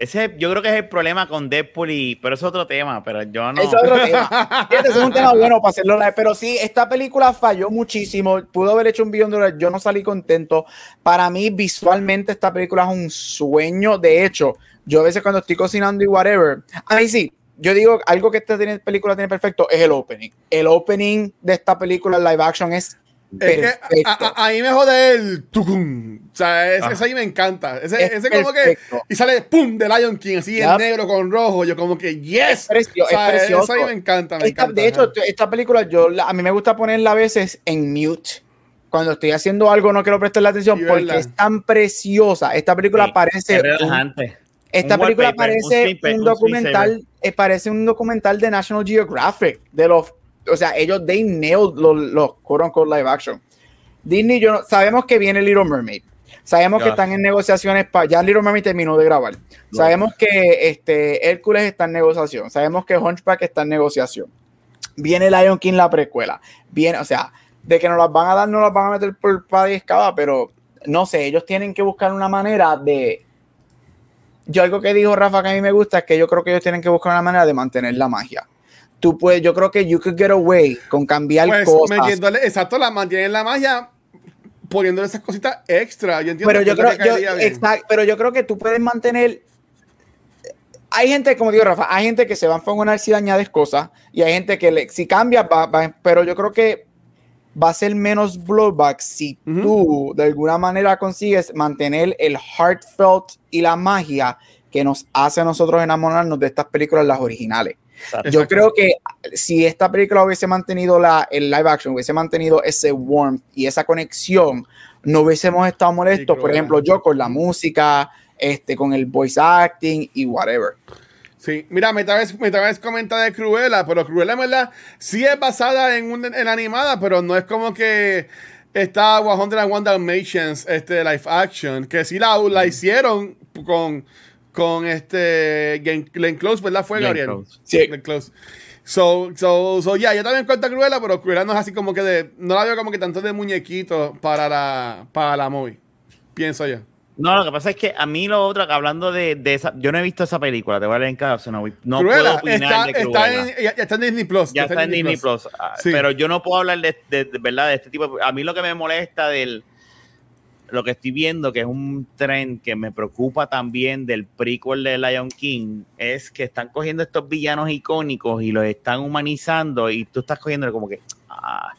Ese, yo creo que es el problema con Deadpool, y, pero es otro tema, pero yo no.
Es otro tema. Eso es un tema bueno para hacerlo. Pero sí, esta película falló muchísimo. Pudo haber hecho un billón de dólares. Yo no salí contento. Para mí, visualmente, esta película es un sueño. De hecho, yo a veces cuando estoy cocinando y whatever, a mí sí. Yo digo, algo que esta película tiene perfecto es el opening. El opening de esta película live action es
Es que a, a- a mí me jode el tucum. O sea, ese,
Ah.
ese ahí me encanta. Ese,
Es
ese como que. Y sale pum de Lion King, así en
Yup.
negro con rojo. Yo como que yes.
precio-
O sea,
es precioso.
Eso ahí me encanta. Me
Esta-
encanta
de hecho, esta película yo a mí me gusta ponerla a veces en mute. Cuando estoy haciendo algo no quiero prestarle atención
Sí,
porque
¿verdad?
es tan preciosa. Esta película
Sí,
parece
es
un-
relajante.
esta
Un
película parece un,
un
documental, eh, parece un documental de National Geographic de los, o sea, ellos they nailed los, los quote unquote live action. Disney, yo no- sabemos que viene Little Mermaid. Sabemos que están en negociaciones para. Ya Little Mermaid terminó de grabar. Sabemos que este, Hércules está en negociación. Sabemos que Hunchback está en negociación. Viene Lion King la precuela. Viene, o sea, de que nos las van a dar, no las van a meter por para y escava, pero no sé, ellos tienen que buscar una manera de. Yo algo que dijo Rafa que a mí me gusta es que yo creo que ellos tienen que buscar una manera de mantener la magia. Tú puedes, yo creo que you could get away con cambiar
Pues
cosas.
exacto, la mantienen la magia, poniéndole esas cositas extra. Yo entiendo
pero yo creo yo-
bien.
exacto, pero yo creo que tú puedes mantener hay gente como digo Rafa hay gente que se va a enfocar si añades cosas y hay gente que le- si cambia va- va- pero yo creo que va a ser menos blowback si
Ujú.
tú de alguna manera consigues mantener el heartfelt y la magia que nos hace a nosotros enamorarnos de estas películas las originales
Exacto.
yo creo que si esta película hubiese mantenido la, el live action, hubiese mantenido ese warmth y esa conexión, no hubiésemos estado molestos, por ejemplo, yo con la música, este, con el voice acting y whatever.
Sí, mira, Metaverse, Metaverse comenta de Cruella, pero Cruella en verdad sí es basada en, un, en animada, pero no es como que está 101 Dalmatians este, live action, que sí la, la hicieron con, con este Glenn, Glenn Close, ¿verdad? Fue
Glenn
Gabriel.
Close.
Sí.
Glenn Close. So, so, so, yeah, yo también cuento a Cruella, pero Cruella no es así como que de, no la veo como que tanto de muñequito para la, para la movie, pienso yo.
No, lo que pasa es que a mí lo otro, que hablando de, de esa, yo no he visto esa película, te voy a leer en cada no, voy- no puedo
Cruella
opinar
está,
de
está,
Cruella.
en, ya, ya está en Disney Plus.
ya está en Disney Plus,
Sí.
pero yo no puedo hablar de, de- de verdad de este tipo. de- a mí lo que me molesta del lo que estoy viendo, que es un tren que me preocupa también del prequel de Lion King, es que están cogiendo estos villanos icónicos y los están humanizando y tú estás cogiendo como que, ah,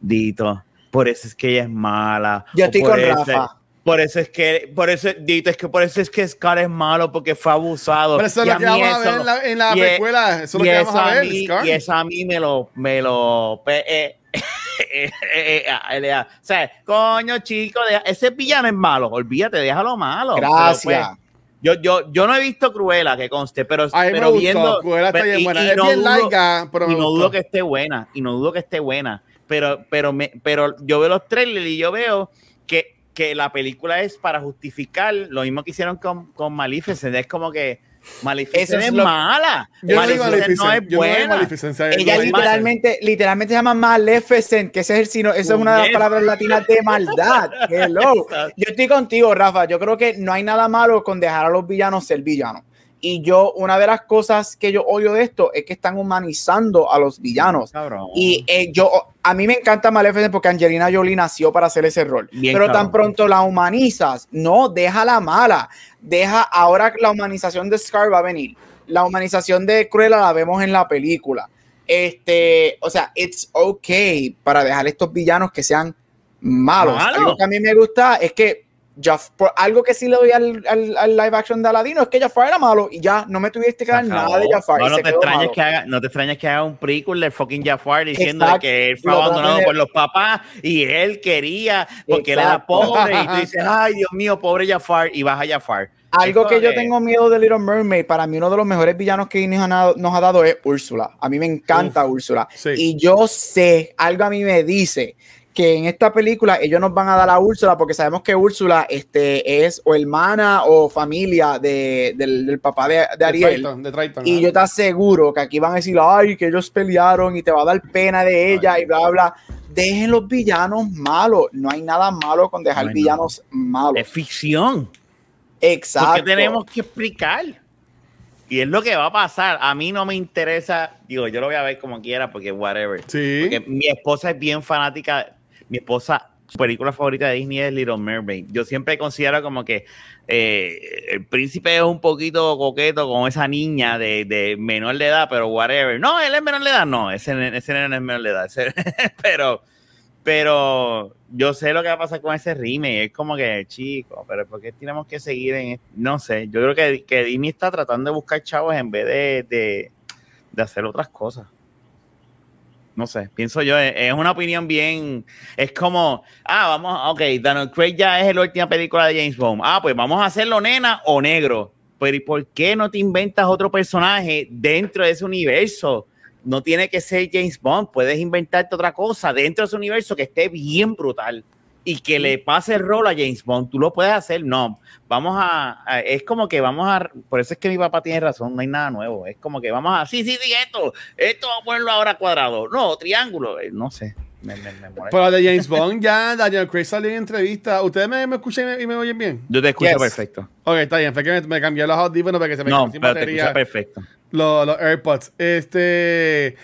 Dito, por eso es que ella es mala.
Yo estoy con Rafa.
Por eso es que, por eso, Dito, es que por eso es que Scar es malo porque fue abusado.
Pero eso es lo que vamos a ver en la, en la
y.
Eso es lo que vamos a
a
ver,
mí,
Scar.
y eso a mí me lo, me lo, eh, o sea, coño, chico, deja- ese villano es malo, olvídate, déjalo malo.
Gracias.
pues, yo, yo, yo no he visto Cruella, que conste, pero,
A mí me
pero viendo.
Cruella está
pero-
bien
y-
buena.
y
Es
no
bien
dudo-
larga, pero me
y no
gustó.
dudo que esté buena, y no dudo que esté buena, pero, pero, me, pero yo veo los trailers y yo veo que, que la película es para justificar lo mismo que hicieron con, con Maleficent, es como que Maleficent
es
es,
lo-
mala,
Yo no
Maleficent no es
no
buena.
Maleficent. o sea,
Ella
no-
literalmente, literalmente se llama Maleficent, que ese es el sino, eso es una de las palabras latinas de maldad. Hello. Yo estoy contigo, Rafa. Yo creo que no hay nada malo con dejar a los villanos ser villanos. Y yo, una de las cosas que yo odio de esto es que están humanizando a los villanos.
Cabrón.
Y eh, yo, a mí me encanta Maleficent porque Angelina Jolie nació para hacer ese rol.
Bien
Pero
cabrón.
tan pronto la humanizas, no, déjala mala. Deja, ahora la humanización de Scar va a venir. La humanización de Cruella la vemos en la película. Este, o sea, it's okay para dejar estos villanos que sean malos.
Malo.
Algo que a mí me gusta es que Jaf- por algo que sí le doy al, al- al live action de Aladino es que Jafar era malo y ya no me tuviste que dar nada de Jafar.
No, te,
malo.
que haga, no te extrañes que haga un prequel de fucking Jafar diciendo
Exacto.
que él fue
Lo
abandonado por los papás y él quería porque él era
Exacto.
pobre y tú dices, ay Dios mío, pobre Jafar y vas a Jafar.
Algo que yo tengo miedo de Little Mermaid, para mí uno de los mejores villanos que nos ha dado, nos ha dado es Úrsula. A mí me encanta Úrsula.
sí.
Y yo sé, algo a mí me dice que en esta película ellos nos van a dar a Úrsula porque sabemos que Úrsula este, es o hermana o familia de- del, del papá de, de
De
Ariel.
Triton, de Triton,
Y yo te aseguro que aquí van a decir, ay, que ellos pelearon y te va a dar pena de ella y bla, bla. Dejen los villanos malos. No hay nada malo con dejar
No
villanos malos.
Es ficción.
Exacto.
Porque tenemos que explicar. Y es lo que va a pasar. A mí no me interesa, digo, yo lo voy a ver como quiera porque whatever.
Sí.
Porque mi esposa es bien fanática. Mi esposa, su película favorita de Disney es Little Mermaid. Yo siempre considero como que eh, el príncipe es un poquito coqueto con esa niña de, menor de edad, pero whatever. No, él es menor de edad. No, ese, ese no es menor de edad. pero, pero yo sé lo que va a pasar con ese remake. Es como que, chico, pero ¿por qué tenemos que seguir en? No sé. Yo creo que, Disney está tratando de buscar chavos en vez de, de hacer otras cosas. No sé, pienso yo, es una opinión bien, es como, ah, vamos, ok, Daniel Craig ya es la última película de James Bond, ah, pues vamos a hacerlo nena o negro, pero ¿y por qué no te inventas otro personaje dentro de ese universo? No tiene que ser James Bond, puedes inventarte otra cosa dentro de ese universo que esté bien brutal. Y que le pase el rol a James Bond. Tú lo puedes hacer, no. Vamos a, a- es como que vamos a, por eso es que mi papá tiene razón, no hay nada nuevo. Es como que vamos a, sí, sí, sí, esto, esto vamos a ponerlo ahora cuadrado. No, triángulo, eh, no sé. Me, me, me.
Pero de James Bond ya Daniel Craig salió en entrevista. ¿Ustedes me, escuchan y me, y me oyen bien?
Yo te escucho
Yes.
perfecto.
Ok, está bien. Fue que me, cambié los audífonos para que se me
No, pero te escucho perfecto.
los, los AirPods. Este.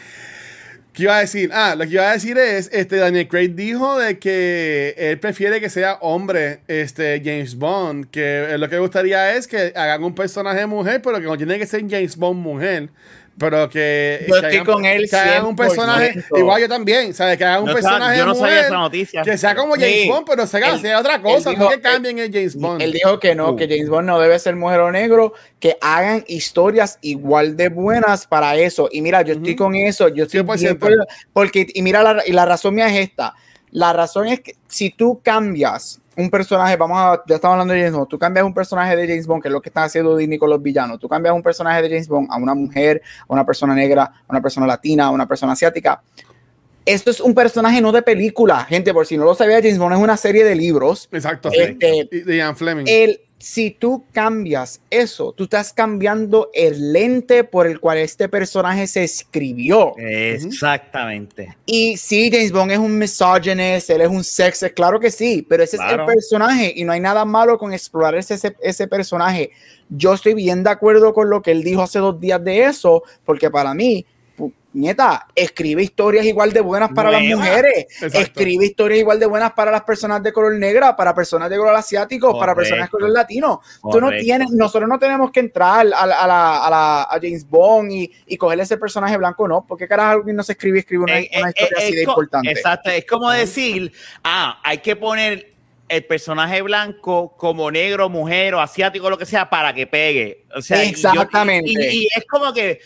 ¿Qué iba a decir? Ah, lo que iba a decir es, este, Daniel Craig dijo de que él prefiere que sea hombre, este, James Bond, que eh, lo que le gustaría es que hagan un personaje mujer, pero que no tiene que ser James Bond mujer, pero que,
Yo
que
estoy con él
que hagan un personaje,
100%.
igual yo también, ¿sabes? Que hagan un
No está-
personaje
yo no sabía
mujer,
esa noticia.
que sea como James
Sí.
Bond, pero sea,
Él-
sea otra cosa,
él
no
dijo-
que cambien el James Bond.
Él dijo que no,
Uh.
que James Bond no debe ser mujer o negro, que hagan historias igual de buenas para eso. Y mira, yo estoy con eso, yo estoy
100%.
bien por- porque, y mira, la, y la razón mía es esta. La razón es que si tú cambias un personaje, vamos a, ya estamos hablando de James Bond, tú cambias un personaje de James Bond, que es lo que están haciendo Disney con los villanos, tú cambias un personaje de James Bond a una mujer, a una persona negra, a una persona latina, a una persona asiática. Esto es un personaje no de película, gente, por si no lo sabía, James Bond es una serie de libros.
Exacto, sí.
Este,
Y de Ian Fleming.
el, si tú cambias eso, tú estás cambiando el lente por el cual este personaje se escribió.
Exactamente.
Y sí, James Bond es un misogynist, él es un sexist, claro que sí, pero ese es el personaje y no hay nada malo con explorar ese, ese, personaje. Yo estoy bien de acuerdo con lo que él dijo hace dos días de eso, porque para mí, nieta, escribe historias igual de buenas para las mujeres,
Exacto.
escribe historias igual de buenas para las personas de color negra, para personas de color asiático, para personas de color latino. Tú no tienes, nosotros no tenemos que entrar a, la- a, la- a, la- a James Bond y, y cogerle ese personaje blanco, no, porque carajo alguien no se escribe y escribe una,
Eh,
una
eh,
historia
eh,
así de importante.
Exacto, es como decir, ah, hay que poner el personaje blanco como negro, mujer o asiático, lo que sea, para que pegue. O sea, y yo-
Exactamente.
y, y es como que,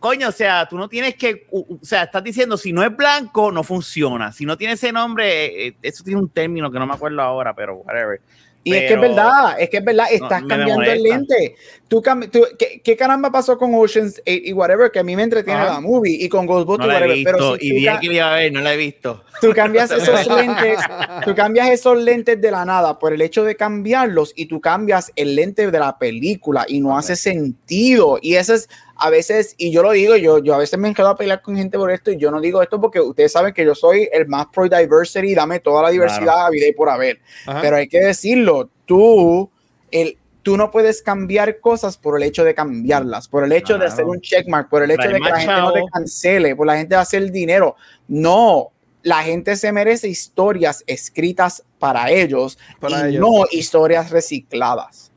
coño, o sea, tú no tienes que, o sea, estás diciendo, si no es blanco, no funciona. Si no tiene ese nombre, eh, eso tiene un término que no me acuerdo ahora, pero whatever.
Y es que es
Pero-
verdad, es que es verdad, estás
me
cambiando el lente. Tú, tú- ¿qué, qué caramba pasó con Ocean's 8 y whatever? Que a mí me entretiene
Ajá.
la movie y con Ghostbusters
No
y whatever.
visto,
Pero si
y
ca-
que iba a ver, no la he visto.
tú cambias esos lentes, tú cambias esos lentes de la nada por el hecho de cambiarlos y tú cambias el lente de la película y no hace sentido. Y eso es a veces, y yo lo digo, yo, yo a veces me quedo a pelear con gente por esto y yo no digo esto porque ustedes saben que yo soy el más pro diversity, dame toda la diversidad a vida y por haber.
Ajá.
Pero hay que decirlo, tú, el, tú no puedes cambiar cosas por el hecho de cambiarlas, por el hecho de
Claro.
hacer un checkmark, por el hecho de que la gente no te cancele, por la gente de hacer dinero. No, la gente se merece historias escritas para ellos
Para
y
ellos.
no historias recicladas.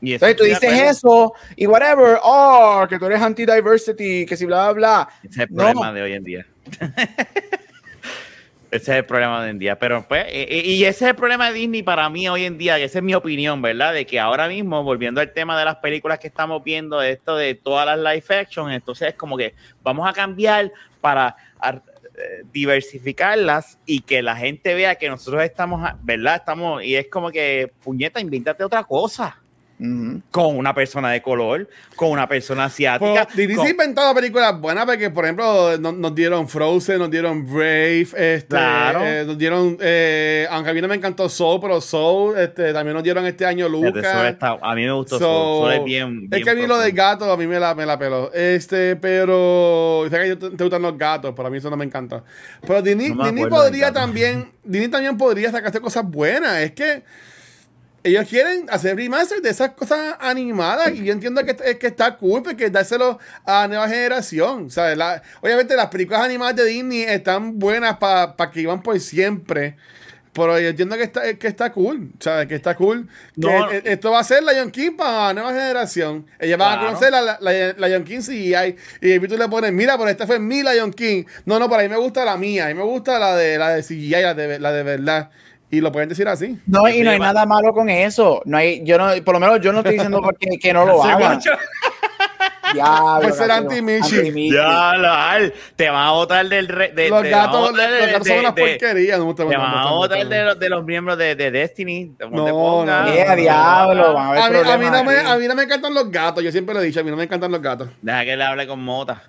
Y eso
Entonces tú dices eso y whatever, oh, que tú eres anti-diversity, que si bla, bla, bla.
Ese es el
No.
problema de hoy en día. ese es el problema de hoy en día. Pero pues, y, ese es el problema de Disney para mí hoy en día, que esa es mi opinión, ¿verdad? De que ahora mismo, volviendo al tema de las películas que estamos viendo, esto de todas las live action, entonces es como que vamos a cambiar para ar- eh, diversificarlas y que la gente vea que nosotros estamos, ¿verdad? Estamos, y es como que, puñeta, invéntate otra cosa. Con una persona de color, con una persona asiática.
Pues, Disney
con-
se ha inventado películas buenas porque, por ejemplo, nos, nos dieron Frozen, nos dieron Brave, este,
Claro.
eh, nos dieron, eh, aunque a mí no me encantó Soul, pero Soul, este, también nos dieron este año Lucas.
está- a mí me gustó
So,
Soul. Soul es bien,
es que a mí lo del gato, a mí me la, me la peló. Este, pero. Sé que te, te gustan los gatos, pero a mí eso no me encanta. Pero Disney,
No
Disney podría también. Disney también podría sacarse cosas buenas. Es que. Ellos quieren hacer remaster de esas cosas animadas y yo entiendo que, es que está cool porque dárselo a la nueva generación. ¿sabes? La- obviamente las películas animadas de Disney están buenas para que iban por siempre. Pero yo entiendo que está, que está cool, ¿sabes? Que está cool. Que
No.
e- esto va a ser Lion King para la nueva generación. Ellos van a
Claro.
conocer la, la, la Lion King CGI. Y tú le pones, mira, pero esta fue mi Lion King. No, no, por ahí me gusta la mía. A mí me gusta la de, la de CGI, la de, la de verdad. Y lo pueden decir así.
No, y no hay nada malo con eso. No hay, yo no, por lo menos yo no estoy diciendo que, que no lo hagan. Diablo,
Por ser anti-Michi.
Ya, lo- al, te van a votar del. re- de-
Los
te
gatos, los
botar de-
gatos
de-
son una
de-
porquería. No
Te van a votar de, los- de los miembros de, de Destiny.
No, no,
Yeah,
no,
diablo, van a haber
A mí, a, mí
problemas
no me,
aquí.
a mí no me encantan los gatos. Yo siempre lo he dicho. A mí no me encantan los gatos.
Deja que le hable con Mota.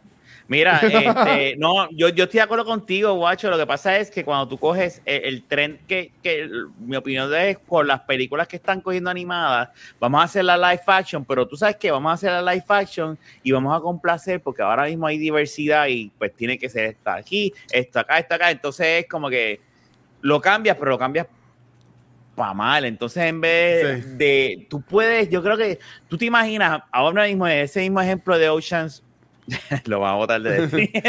Mira, este, no, yo, yo estoy de acuerdo contigo, guacho. Lo que pasa es que cuando tú coges el, el tren que, que, mi opinión es por las películas que están cogiendo animadas, vamos a hacer la live action, pero tú sabes que vamos a hacer la live action y vamos a complacer porque ahora mismo hay diversidad y pues tiene que ser esta aquí, esto acá, esto acá. Entonces es como que lo cambias, pero lo cambias para mal. Entonces, en vez
Sí.
de, tú puedes, yo creo que tú te imaginas ahora mismo ese mismo ejemplo de Oceans, lo vamos a botar de decir.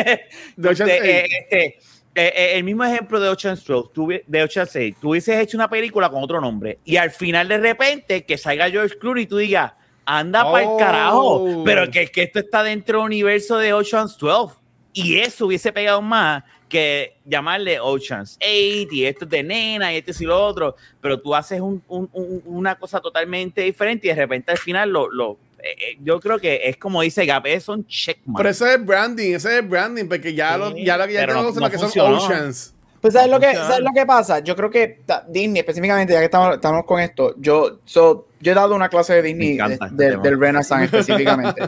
Este, eh, este, eh, eh, el mismo ejemplo de Ocean's 12, tú de Ocean's 8, tú hubieses hecho una película con otro nombre y al final de repente que salga George Clooney y tú digas, anda para el
Oh.
carajo, pero que, que esto está dentro del universo de Ocean's 12 y eso hubiese pegado más que llamarle Ocean's 8 y esto es de nena y esto y lo otro, pero tú haces un- un- un- una cosa totalmente diferente y de repente al final lo, lo eh, eh, yo creo que es como dice Gap, es un check
Pero ese es branding, ese es branding, porque ya
Sí,
lo, ya lo que ya
no-
conocen
no
lo que son. Oceans.
Pues ¿sabes lo, que. ¿sabes lo que pasa? Yo creo que ta- Disney, específicamente, ya que estamos, estamos con esto, yo, so, yo he dado una clase de Disney, de-
este
de- del Renaissance específicamente.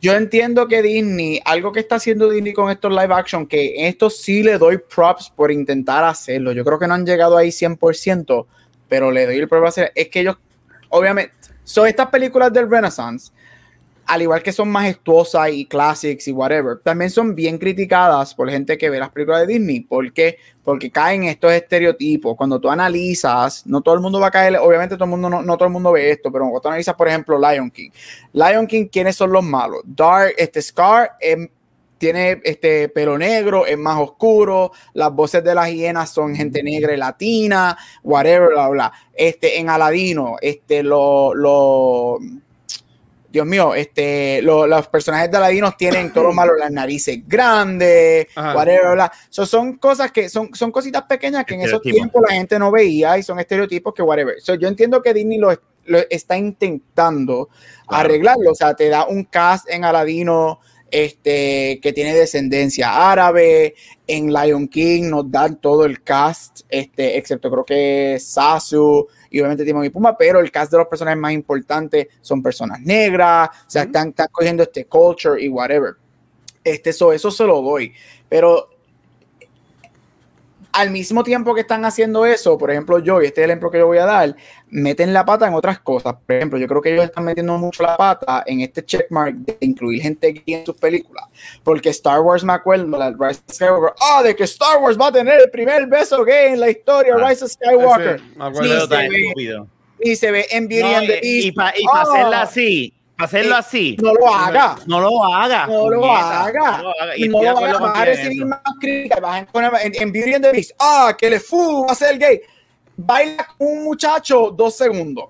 Yo entiendo que Disney, algo que está haciendo Disney con estos live action, que en esto sí le doy props por intentar hacerlo. Yo creo que no han llegado ahí 100%, pero le doy el prop a hacer. Es que ellos, obviamente, son estas películas del Renaissance, al igual que son majestuosas y classics y whatever, también son bien criticadas por gente que ve las películas de Disney. ¿Por qué? Porque caen estos estereotipos. Cuando tú analizas, no todo el mundo va a caer, obviamente todo el mundo no, no todo el mundo ve esto, pero cuando tú analizas, por ejemplo, Lion King. Lion King, ¿quiénes son los malos? Dark, este Scar em, tiene este pelo negro, es más oscuro, las voces de las hienas son gente negra y latina, whatever, bla, bla. Este, en Aladino, este, lo, lo, Dios mío, este, lo- los personajes de Aladinos tienen todos los malos, las narices grandes,
Ajá.
whatever, bla. So, son cosas que son, son cositas pequeñas que en esos tiempos la gente no veía y son estereotipos que whatever. So, yo entiendo que Disney lo, lo está intentando
Claro.
arreglarlo, o sea, te da un cast en Aladino este, que tiene descendencia árabe, en Lion King nos dan todo el cast, este, excepto creo que Sasu y obviamente Timon y Pumba, pero el cast de los personajes más importantes son personas negras, o sea, están, están cogiendo este culture y whatever. Este, eso, eso se lo doy, pero al mismo tiempo que están haciendo eso, por ejemplo, yo, y este es el ejemplo que yo voy a dar, meten la pata en otras cosas. Por ejemplo, yo creo que ellos están metiendo mucho la pata en este checkmark de incluir gente gay en sus películas. Porque Star Wars, me acuerdo, la Rise of Skywalker, ah, de que Star Wars va a tener el primer beso gay en la historia,
Ah.
Rise of Skywalker.
Ese, me acuerdo.
Sí,
Pero
se ve. Y se ve en Beauty
No,
and the
y-
Beast.
y para
Ah,
hacerlo así, para hacerlo
Eh,
así,
No lo haga.
no lo haga.
No lo haga.
no lo haga.
Y no lo
acuerdo
van a recibir
eso.
más críticas. Vas a en, en Beauty and the Beast. Ah, que le fu va a ser gay. Baila con un muchacho dos segundos.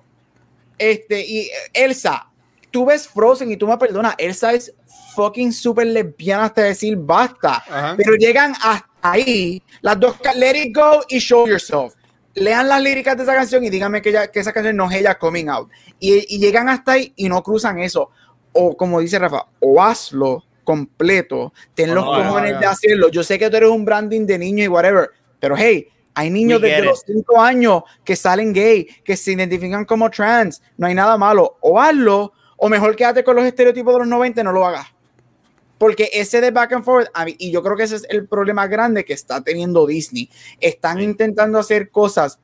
Este, y eh, Elsa, tú ves Frozen y tú me perdonas. Elsa es fucking super lesbiana hasta decir basta.
Ajá.
Pero llegan hasta ahí. Las dos, Let It Go y Show Yourself. Lean las líricas de esa canción y díganme que, ella- que esa canción no es ella coming out. Y, y llegan hasta ahí y no cruzan eso. O como dice Rafa, o hazlo completo, ten los
hagas.
de hacerlo. Yo sé que tú eres un branding de niño y whatever, pero hey, hay niños
We
desde los 5 años que salen gay, que se identifican como trans. No hay nada malo. O hazlo, o mejor quédate con los estereotipos de los 90 y no lo hagas. Porque ese de back and forth, a mí- y yo creo que ese es el problema grande que está teniendo Disney. Están
Sí.
intentando hacer cosas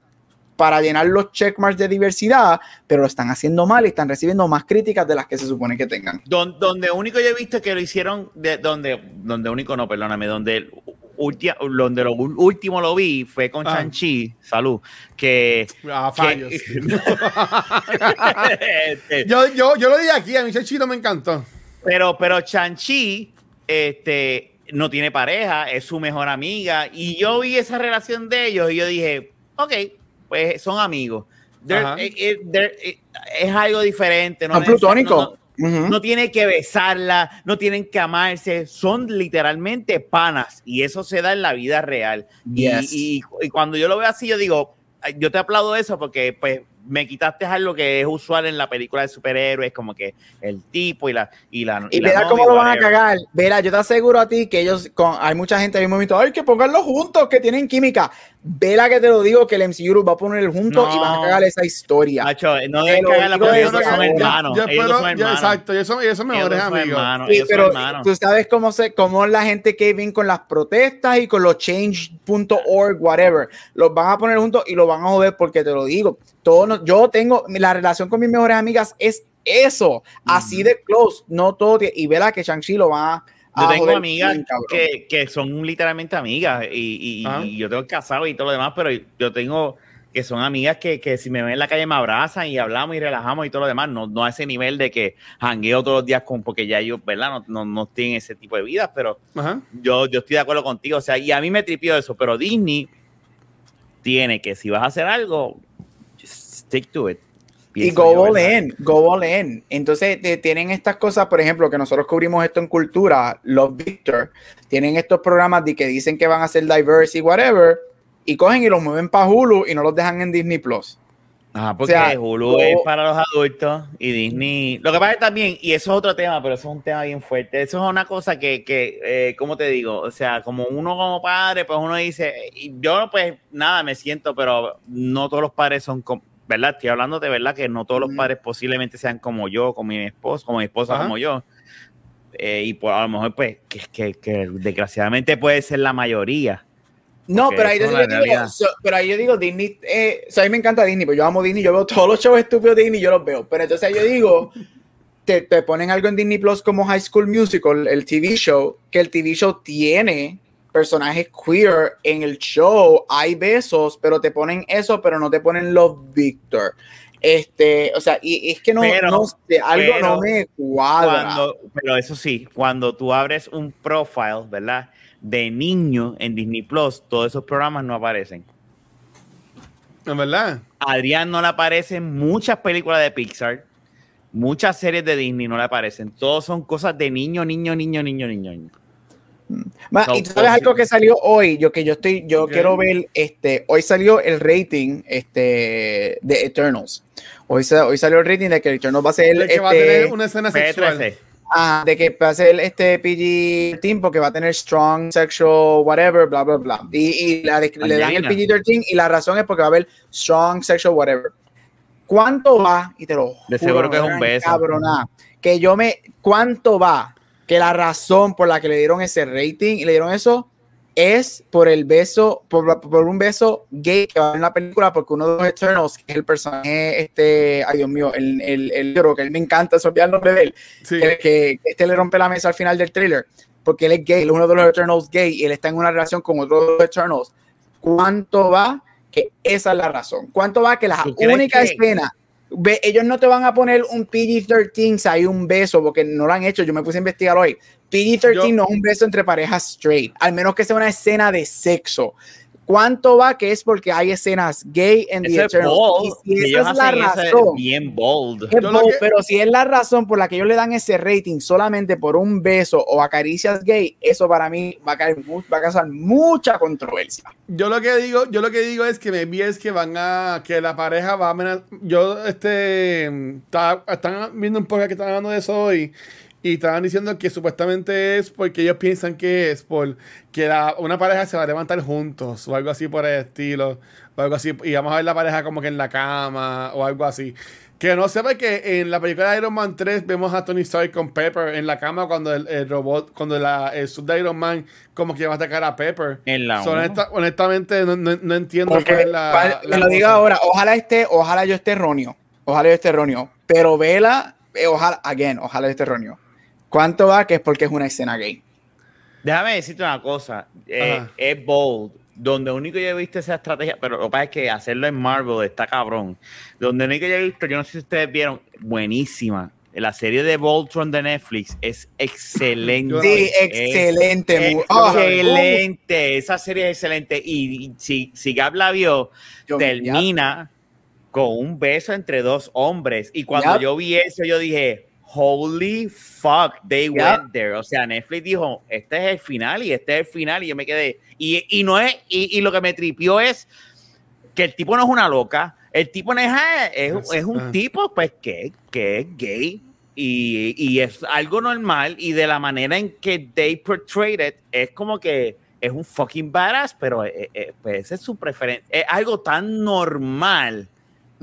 para llenar los checkmarks de diversidad, pero lo están haciendo mal y están recibiendo más críticas de las que se supone que tengan.
Don- donde único yo he visto que lo hicieron, de, donde, donde único no, perdóname, donde, el ulti- donde lo último lo vi fue con
Ah.
Chanchi, salud, que...
Ah,
que-
fallos.
Este,
yo, yo, yo lo dije aquí, a mi chachito me encantó.
Pero, pero Chanchi este, no tiene pareja, es su mejor amiga. Y yo vi esa relación de ellos y yo dije, ok, pues son amigos. They're- eh, eh, they're- eh, es algo diferente. No
plutónicos.
no- no- no tiene que besarla, no tienen que amarse, son literalmente panas y eso se da en la vida real. Y-
Yes.
Y, y cuando yo lo veo así, yo digo, "Ay, yo te aplaudo eso porque pues me quitaste algo que es usual en la película de superhéroes, como que el tipo y la y la
Y
la
verá cómo lo van a cagar. Verá, yo te aseguro a ti que ellos, con, hay mucha gente en el momento, ay, que ponganlo juntos, que tienen química. Vela que te lo digo, que el MCU va a poner juntos y
No.
van a cagar esa historia.
Macho, no deben cagarla porque ellos no son
verdad.
hermanos.
Yo
ellos no
espero-
son
yo-
hermanos.
exacto, ellos son, ellos son
Ellos
mejores
no son
amigos.
hermanos,
Sí,
ellos son
pero
hermanos.
tú sabes cómo, se, cómo la gente que viene con las protestas y con los change.org, whatever, los van a poner juntos y los van a joder porque te lo digo. Todo no- yo tengo, la relación con mis mejores amigas es eso, así de close, no todo. Y verá que Shang-Chi lo va a.
Yo
a
tengo
joder
amigas
bien,
que, que son literalmente amigas y, y-
Ah.
y yo tengo casado y todo lo demás, pero yo tengo que son amigas que, que si me ven en la calle me abrazan y hablamos y relajamos y todo lo demás, no, no a ese nivel de que jangueo todos los días con, porque ya ellos, ¿verdad? No, no, no tienen ese tipo de vidas, pero
Ajá.
yo, yo estoy de acuerdo contigo, o sea, y a mí me tripió eso, pero Disney tiene que si vas a hacer algo, just stick to it.
Y go all in, go all in. Entonces te- tienen estas cosas, por ejemplo, que nosotros cubrimos esto en cultura, los Victor, tienen estos programas de que dicen que van a ser diverse y whatever, y cogen y los mueven para Hulu y no los dejan en Disney Plus.
Ajá, porque
O sea,
Hulu es para los adultos y Disney. Lo que pasa es también, y eso es otro tema, pero eso es un tema bien fuerte. Eso es una cosa que, que eh, ¿cómo te digo? O sea, como uno como padre, pues uno dice, yo pues nada, me siento, pero no todos los padres son como, ¿verdad? Estoy hablando de verdad que no todos los padres posiblemente sean como yo, como mi esposo, como mi esposa,
Ajá.
como yo. Eh, y pues a lo mejor, pues, que, que, que desgraciadamente puede ser la mayoría.
No, pero ahí, yo digo, so- pero ahí yo digo, Disney, eh, o sea, a mí me encanta Disney, pero yo amo Disney, yo veo todos los shows estúpidos de Disney, yo los veo. Pero entonces yo digo, te, te ponen algo en Disney Plus como High School Musical, el TV show, que el TV show tiene personajes queer en el show, hay besos, pero te ponen eso, pero no te ponen los Victor. Este, o sea, y, y es que no,
Pero-
no sé, algo
pero
no me cuadra.
Cuando, pero eso sí, cuando tú abres un profile, ¿verdad? De niño en Disney Plus, todos esos programas no aparecen.
En verdad.
A Adrián no le aparecen muchas películas de Pixar, muchas series de Disney no le aparecen. Todos son cosas de niño, niño, niño, niño, niño. niño.
Y tú sabes algo que salió hoy, yo que yo estoy, yo
Ok.
quiero ver, este, hoy salió el rating, este, de Eternals. Hoy, hoy salió el rating de que Eternals va a ser,
De que va a
este,
tener una escena sexual.
P13.
ah, de que va a ser este PG-13 porque va a tener strong sexual whatever, bla, bla, bla. Y, y la de- le dan el
Angelina.
PG-13 y la razón es porque va a haber strong sexual whatever. ¿Cuánto va? Y te lo
De
juro,
seguro que es un beso.
encabronar, que yo me, ¿cuánto va? Que la razón por la que le dieron ese rating y le dieron eso es por el beso, por, por un beso gay que va en la película, porque uno de los Eternals, que es el personaje, este, ay Dios mío, el, el, el negro, que él me encanta, se olvida el nombre de él,
Sí.
que, que este le rompe la mesa al final del thriller, porque él es gay, él es uno de los Eternals gay, y él está en una relación con otro de los Eternals. ¿Cuánto va? Que esa es la razón. ¿Cuánto va? Que la
¿Tú crees
única
que-
escena, ve, ellos no te van a poner un PG-13, si hay un beso, porque no lo han hecho, yo me puse a investigar hoy. PG-13
Yo-
no es un beso entre parejas straight, al menos que sea una escena de sexo. ¿Cuánto va? Que es porque hay escenas gay en The
Ese es
Eternals.
bold.
Y si
que
esa es la razón,
bien bold.
es bold,
que-
pero si es la razón por la que ellos le dan ese rating solamente por un beso o acaricias gay, eso para mí va a, caer va a causar mucha controversia.
Yo lo que digo, yo lo que digo es que me vi es que van a, que la pareja va a amenazar. Yo, este, está- están viendo un poco que están hablando de eso hoy y estaban diciendo que supuestamente es porque ellos piensan que es por que la- una pareja se va a levantar juntos o algo así por el estilo o algo así y vamos a ver la pareja como que en la cama o algo así. Que no sepa que en la película de Iron Man 3 vemos a Tony Stark con Pepper en la cama cuando el, el robot, cuando la, el sub de Iron Man como que va a atacar a Pepper.
En la
So, honesta- honestamente, no, no- no entiendo
Porque,
cuál es la.
me lo diga
cosa.
ahora, ojalá esté, ojalá yo esté erróneo, ojalá yo esté erróneo, pero vela, eh, ojalá, again, ojalá yo esté erróneo. ¿Cuánto va? Que es porque es una escena gay.
Déjame decirte una cosa. eh, es bold. Donde único yo he visto esa estrategia, pero lo que pasa es que hacerlo en Marvel está cabrón. Donde único yo he visto, yo no sé si ustedes vieron, buenísima. La serie de Voltron de Netflix es excelente.
Sí, excelente.
Es
ah,
excelente. Esa serie es excelente. Y, y si, si Gab la vio,
yo-
termina con un beso entre dos hombres. Y cuando yo vi eso, yo dije, holy fuck, they
Yep.
went there. O sea, Netflix dijo, este es el final y este es el final. Y yo me quedé. Y, y no es, y, y lo que me tripió es que el tipo no es una loca. El tipo Neja es, es un
Ah.
tipo, pues, que, que es gay y, y es algo normal. Y de la manera en que they portrayed it, es como que es un fucking badass, pero eh, eh, pues esa es su preferencia. Es algo tan normal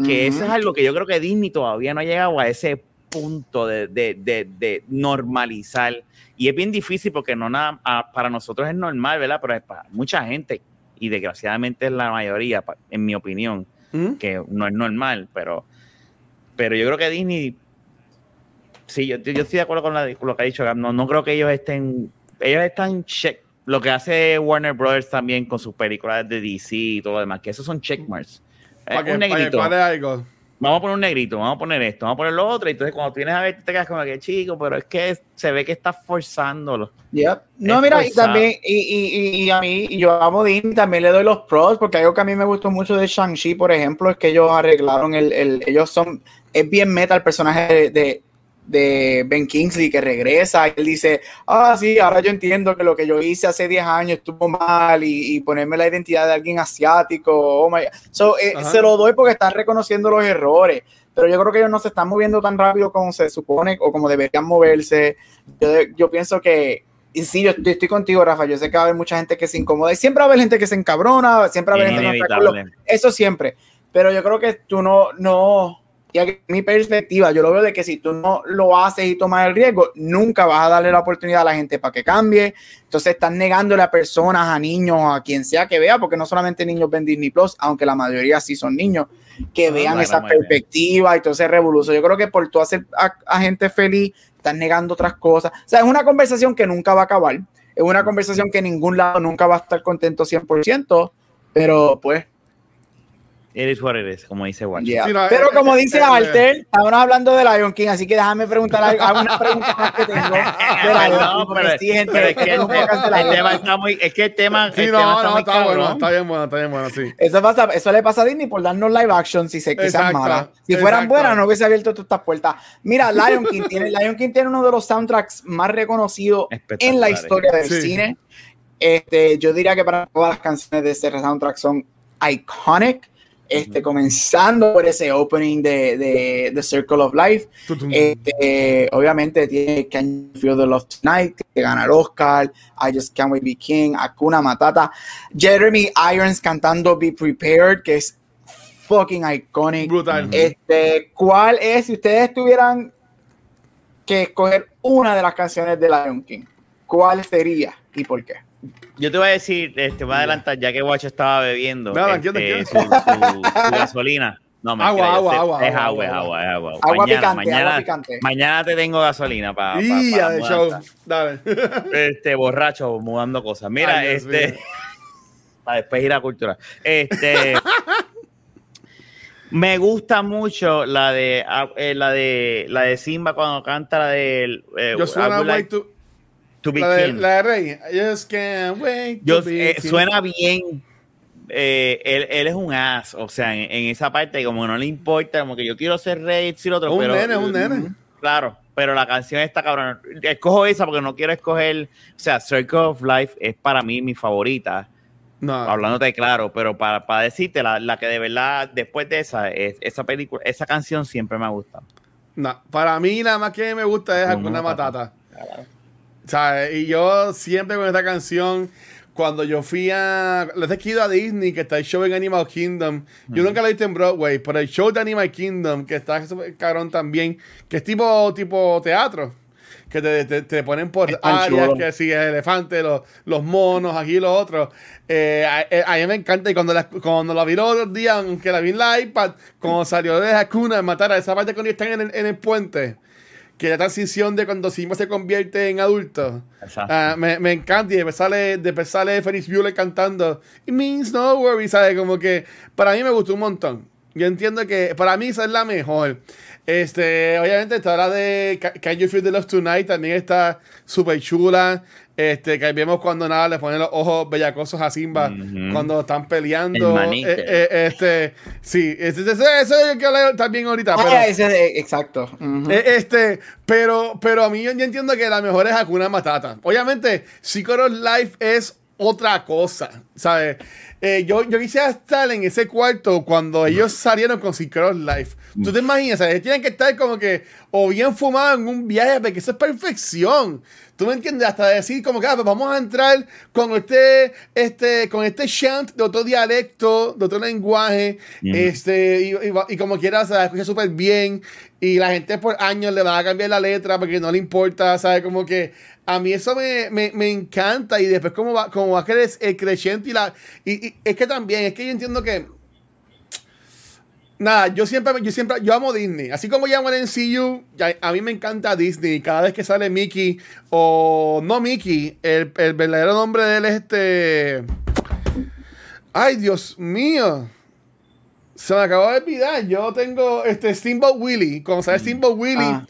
que eso es algo que yo creo que Disney todavía no ha llegado a ese punto de, de- de- de normalizar. Y es bien difícil porque no nada, ah, para nosotros es normal, ¿verdad? Pero es para mucha gente, y desgraciadamente es la mayoría, en mi opinión,
¿Mm?
que no es normal, pero, pero yo creo que Disney, sí, yo, yo estoy de acuerdo con, la- con lo que ha dicho, no, no creo que ellos estén, ellos están check, lo que hace Warner Brothers también con sus películas de DC y todo lo demás, que esos son checkmarks. Eh,
Para que,
un
para que algo.
Vamos a poner un negrito, vamos a poner esto, vamos a poner lo otro, y entonces cuando vienes a ver te quedas como que chico, pero es que se ve que estás forzándolo.
Yep. No,
Es
mira, y también, y, y, y, a mí, y yo amo Disney, también le doy los pros, porque algo que a mí me gustó mucho de Shang-Chi, por ejemplo, es que ellos arreglaron el, el ellos son, es bien meta el personaje de, de, de Ben Kingsley que regresa, y él dice, ah, sí, ahora yo entiendo que lo que yo hice hace 10 años estuvo mal, y, y ponerme la identidad de alguien asiático, oh my God. So, eh, se lo doy porque están reconociendo los errores, pero yo creo que ellos no se están moviendo tan rápido como se supone, o como deberían moverse, yo, yo pienso que y sí, yo estoy, estoy contigo, Rafa. Yo sé que va a haber mucha gente que se incomoda y siempre va a haber gente que se encabrona, siempre va a haber gente que no está
inevitable.
Eso siempre. Pero yo creo que tú no, no, y aquí, mi perspectiva, yo lo veo de que si tú no lo haces y tomas el riesgo, nunca vas a darle la oportunidad a la gente para que cambie. Entonces estás negándole a personas, a niños, a quien sea que vea, porque no solamente niños ven Disney Plus, aunque la mayoría sí son niños, que
Ah,
vean esa
bien.
perspectiva y todo ese revolución. Yo creo que por tú hacer a, a gente feliz, estás negando otras cosas. O sea, es una conversación que nunca va a acabar. Es una conversación que en ningún lado nunca va a estar contento 100%, pero pues
It is what it is, como dice Watch.
Yeah.
Sí, no,
Pero
eh,
como
eh,
dice
eh,
Alter, estábamos hablando de Lion King, así que déjame preguntar algo- algunas preguntas más que tengo. porque
pero,
sí, gente,
pero es que el,
no
el tema está muy, es que el tema,
Sí,
el
no,
tema está
no,
muy
está
cabrón.
bueno, está bien bueno, está bien bueno, sí.
Eso, pasa, eso le pasa a Disney por darnos live action si se quizás malas. Si fueran
exacto.
buenas, no hubiese abierto todas estas puertas. Mira, Lion King tiene, Lion King tiene uno de los soundtracks más reconocidos en la historia del
Sí.
cine. Este, yo diría que para todas las canciones de ese soundtrack son iconic. Este, comenzando por ese opening de, de The Circle of Life. Este, obviamente tiene Can You Feel the Love Tonight, que gana el Oscar, I Just Can't Wait to Be King, Akuna Matata, Jeremy Irons cantando Be Prepared, que es fucking iconic.
Brutal.
Este, ¿cuál es, si ustedes tuvieran que escoger una de las canciones de Lion King, cuál sería y por qué?
Yo te voy a decir, este, voy a adelantar, ya que Watch estaba bebiendo
No,
este, su, su- su gasolina. No,
Agua, agua, agua,
es
agua,
agua, es
agua.
agua, es agua.
Agua
mañana,
picante,
mañana,
agua picante.
mañana te tengo gasolina para
Y ya de show. Dale.
este borracho mudando cosas. Mira,
Ay,
este para después ir a cultura. Este me gusta mucho la de ah, eh, la de la de Simba cuando canta la de eh,
Yo suena
like
to,
to be
la, de,
king.
la de Rey. I just can't wait
Yo,
to be
eh, suena bien. eh, él, él es un as, o sea, en, en esa parte, como no le importa, como que yo quiero ser rey, decir otro,
Un
pero.
nene, un nene.
Claro, pero la canción está cabrón. Escojo esa porque no quiero escoger. O sea, Circle of Life es para mí mi favorita,
No.
hablándote claro, pero para, para decirte, la, la que de verdad, después de esa, es, esa película, esa canción siempre me ha gustado.
No, para mí nada más que me gusta es Hakuna
no,
Matata. ¿Sabes? Y yo siempre con esta canción, cuando yo fui a. Les he ido a Disney, que está el show en Animal Kingdom. Yo nunca lo he visto en Broadway, pero el show de Animal Kingdom, que está cabrón también, que es tipo, tipo teatro. Que te, te- te ponen por áreas,
chulo.
que si el elefante, los, los monos, aquí los otros. Eh, a, eh, a mí me encanta. Y cuando la, cuando la vi los otros días, aunque la vi en la iPad, cuando salió de Hakuna, matar a esa parte cuando están en el, en el puente que la transición de cuando Simba se convierte en adulto. Ah, me, me encanta y después sale, después sale Ferris Bueller cantando It means no worry, ¿sabes? Como que para mí me gustó un montón. Yo entiendo que para mí esa es la mejor. Este, obviamente está la de Ca- Can You Feel the Love Tonight, también está súper chula. Este, que vemos cuando nada le ponen los ojos bellacosos a Simba
Ujú.
cuando están peleando.
El.
Eh, eh, este, sí, este, eso es el que hablé también ahorita. pero-
Ah, ese de- exacto. Ujú.
eh, Este, pero, pero a mí yo, yo entiendo que la mejor es Hakuna Matata. Obviamente, of Life es otra cosa, ¿sabes? Eh, yo, yo quisiera estar en ese cuarto cuando ellos salieron con Synchronous Life. ¿Tú te imaginas? Ellos tienen que estar como que o bien fumados en un viaje, porque eso es perfección. ¿Tú me entiendes? Hasta decir como que ah, pues vamos a entrar con este, este, con este chant de otro dialecto, de otro lenguaje, este, y, y, y, como quiera, se escucha súper bien, y la gente por años le va a cambiar la letra porque no le importa, ¿sabes? Como que a mí eso me, me, me encanta, y después como va, como va a crecer el creciente y la... Y, es que también, es que yo entiendo que Nada, yo siempre, yo siempre, yo amo Disney. Así como llamo el MCU, a mí me encanta Disney. Cada vez que sale Mickey, o no Mickey, el, el verdadero nombre de él es este. Ay, Dios mío. Se me acabó de olvidar. Yo tengo este Steamboat Willie. Cuando sale Steamboat Willie. Ah.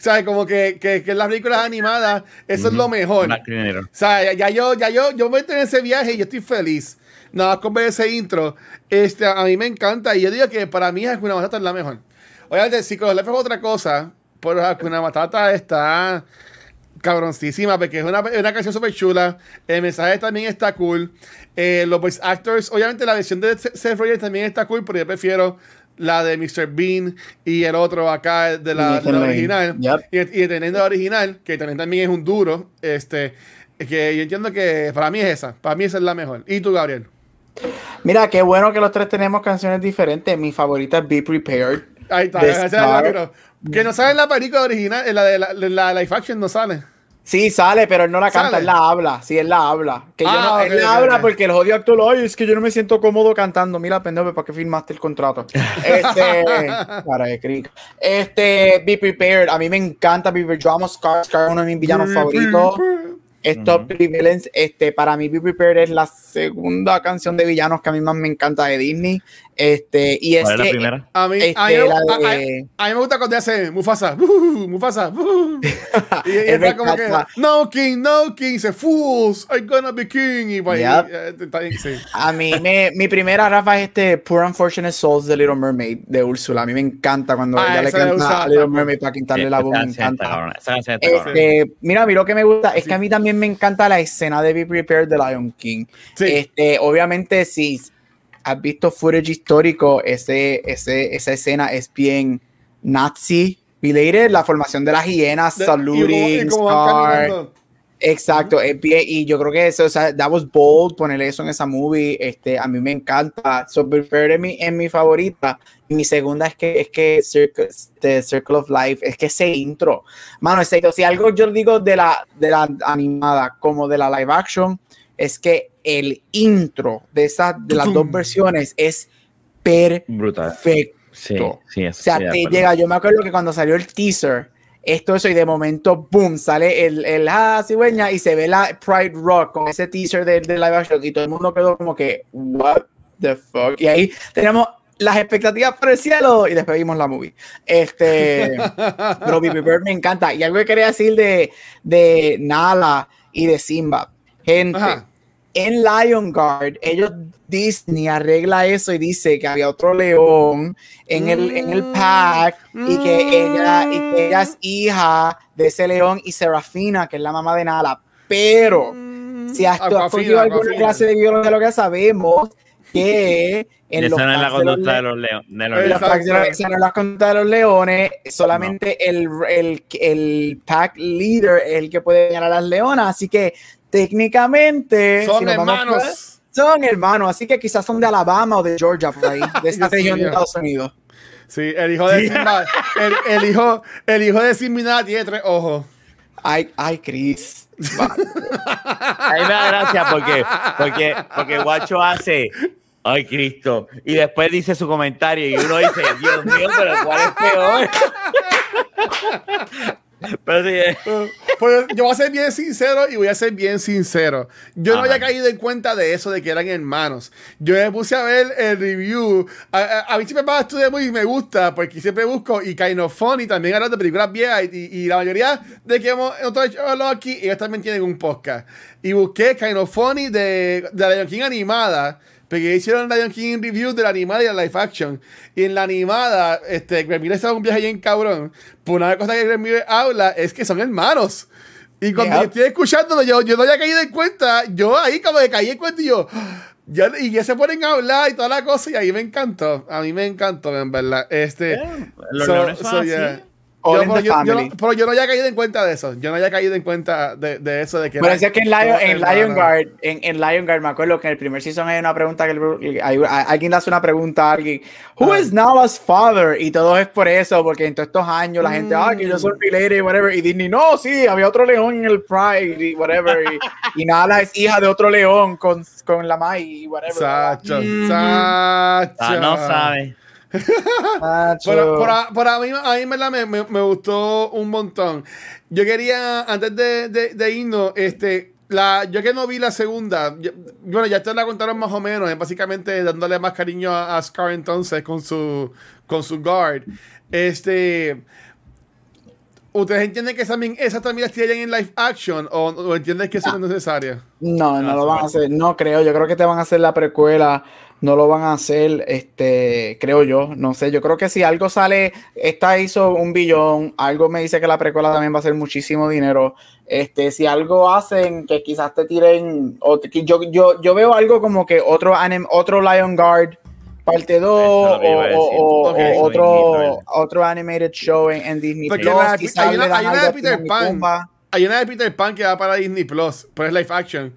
¿Sabes? Como que, que, que en las películas animadas, eso es lo mejor. O sea, ya, yo, ya yo, yo me meto en ese viaje y yo estoy feliz nada más con ver ese intro, este, a mí me encanta. Y yo digo que para mí Hakuna Matata es la mejor. Obviamente, si con es otra cosa, pero Hakuna Matata está cabroncísima porque es una, una canción súper chula. El mensaje también está cool. Eh, los voice actors, obviamente la versión de Seth Rogen también está cool, pero yo prefiero la de Mr. Bean y el otro acá de la, de la original. Y, y teniendo la original, que también, también es un duro. Este, que yo entiendo que para mí es esa. Para mí esa es la mejor. ¿Y tú, Gabriel?
Mira, qué bueno que los tres tenemos canciones diferentes. Mi favorita es Be Prepared.
Ahí está, que no sale en la película original, en la de la, la, live action no sale.
Sí, sale, pero él no la canta, él la habla. Sí, él la habla. Que yo ah, él la habla porque el jodido actor, oye, es que yo no me siento cómodo cantando. Mira, pendejo, ¿para qué firmaste el contrato? Este, para de Este, Be Prepared. A mí me encanta Be Prepared. Yo amo Scar, Scar uno de mis villanos favoritos. Stop Violence, este, para mí Be Prepared es la segunda canción de villanos que a mí más me encanta de Disney. Este, y es,
¿Cuál
es
la primera?
A mí,
este,
a, mí, a,
de-
a- a mí me gusta cuando hace Mufasa, uh, Mufasa, uh, y, y
Es
está como que, no king, no king, dice, fools, I'm gonna be king, y
Yep.
y, eh, está bien, sí.
A mí, me, mi primera Rafa es este Poor Unfortunate Souls de Little Mermaid de Úrsula. A mí me encanta cuando
Ah,
ella le canta a Little. Mermaid para quitarle la voz. Me encanta.
esa.
Este, mira, a mí lo que me gusta es
Sí.
que a mí también me encanta la escena de Be Prepared de Lion King.
Sí.
Este, obviamente, si has visto footage histórico, ese, ese, esa escena es bien nazi related, la formación de las hienas,
De- y
saluting,
como- y como.
Exacto, es bien- y yo creo que eso, o sea, that was bold poner eso en esa movie, este, a mí me encanta, so Prepare es mi, es mi favorita, y mi segunda es que, es que Circle, The Circle of Life, es que ese intro, mano, ese, si algo yo digo de la, de la animada como de la live action, es que el intro de esas, de las dos versiones es
Brutal.
perfecto.
Sí, sí, eso
O sea,
sí,
te llega, yo me acuerdo que cuando salió el teaser, esto, eso, y de momento, boom, sale el, el ah, cigüeña y se ve la Pride Rock con ese teaser de, de live action y todo el mundo quedó como que, what the fuck. Y ahí tenemos las expectativas por el cielo y después vimos la movie. Este, pero Baby Bird me encanta. Y algo que quería decir de, de Nala y de Simba. Gente,
Ajá.
En Lion Guard, ellos Disney arregla eso y dice que había otro león en el, en el pack y que ella y que ella es hija de ese león y Serafina, que es la mamá de Nala. Pero si has, cogido alguna
Aquafina.
clase de biología, lo que sabemos que en los
Esa no es la
packs de los
conducta de los leones. De los
no es la conducta de los leones, solamente el, el, el pack leader es el que puede ganar a las leonas, así que técnicamente
Son
si nos vamos
hermanos.
son hermanos, así que quizás son de Alabama o de Georgia por ahí, de esta región de. Estados Unidos.
Sí, el hijo de Simba, el, el hijo, el hijo de Simba tiene tres ojos.
Ay, ay, Chris.
A mí me da gracia porque, porque, porque Guacho hace. Ay, Cristo. Y después dice su comentario y uno dice, Dios mío, pero ¿cuál es peor? Pero sí, eh,
Pues yo voy a ser bien sincero y voy a ser bien sincero. Yo no
Ajá.
había caído en cuenta de eso, de que eran hermanos. Yo me puse a ver el review. A, a- a mí siempre para estudiar muy me gusta, porque siempre busco y Kind of Funny también hablan de películas viejas y, y la mayoría de que hemos nosotros hablado aquí, ellos también tienen un podcast. Y busqué Kind of Funny de, de la Lion King animada. Porque hicieron Lion King review de la animada y la live action. Y en la animada, este, Greg Miller un viaje bien cabrón. Pues una cosa que Greg Miller habla es que son hermanos. Y cuando
Yep.
yo estoy escuchándolo, yo, yo no había caído en cuenta. Yo ahí como que caí en cuenta y yo, Ya, y ya se ponen a hablar y toda la cosa, y ahí me encantó. A mí me encantó, en verdad. Este,
Los
so-
leones son
so,
así.
yeah.
All
Yo-
in
pero,
the
yo, yo
family.
no, pero yo no había caído en cuenta de eso. Yo no había caído en cuenta de, de eso. De que
Pero
era-
es que en Lion, en
hermanos.
Lion Guard, en, en Lion Guard, me acuerdo que en el primer season hay una pregunta que el- hay- alguien le hace una pregunta a alguien, Who is Nala's father? Y todo es por eso, porque en todos estos años la gente, ah, que yo soy
Mm.
related y whatever. Y Disney, no, sí, había otro león en el Pride y whatever. Y, y Nala es hija de otro león con, con la Mai y whatever.
Sacho,
Mm.
sacho.
Ah, no sabe.
Pero por, a, por a mí, a me, me, me gustó un montón. Yo quería, antes de, de, de irnos, este, la, yo que no vi la segunda, yo- bueno, ya te la contaron más o menos, es básicamente dándole más cariño a, a Scar entonces con su, con su guard. Este, ¿Ustedes entienden que también esa también la tirarían en live action o, o entienden que eso no es necesario?
No, no
No,
lo
eso
van a hacer, no creo, yo creo que te van a hacer la precuela, no lo van a hacer, este, creo yo, no sé, yo creo que si algo sale, esta hizo un billón, algo me dice que la precuela también va a ser muchísimo dinero, este, si algo hacen que quizás te tiren, o yo, yo, yo veo algo como que otro, anim- otro Lion Guard parte 2
Eso es lo que iba a
o, o- o otro, otro animated show en, en Disney
Porque
Plus,
la-
quizás
hay una- hay una de Peter Pan. Hay una de Peter Pan que va para Disney Plus, pero es live action.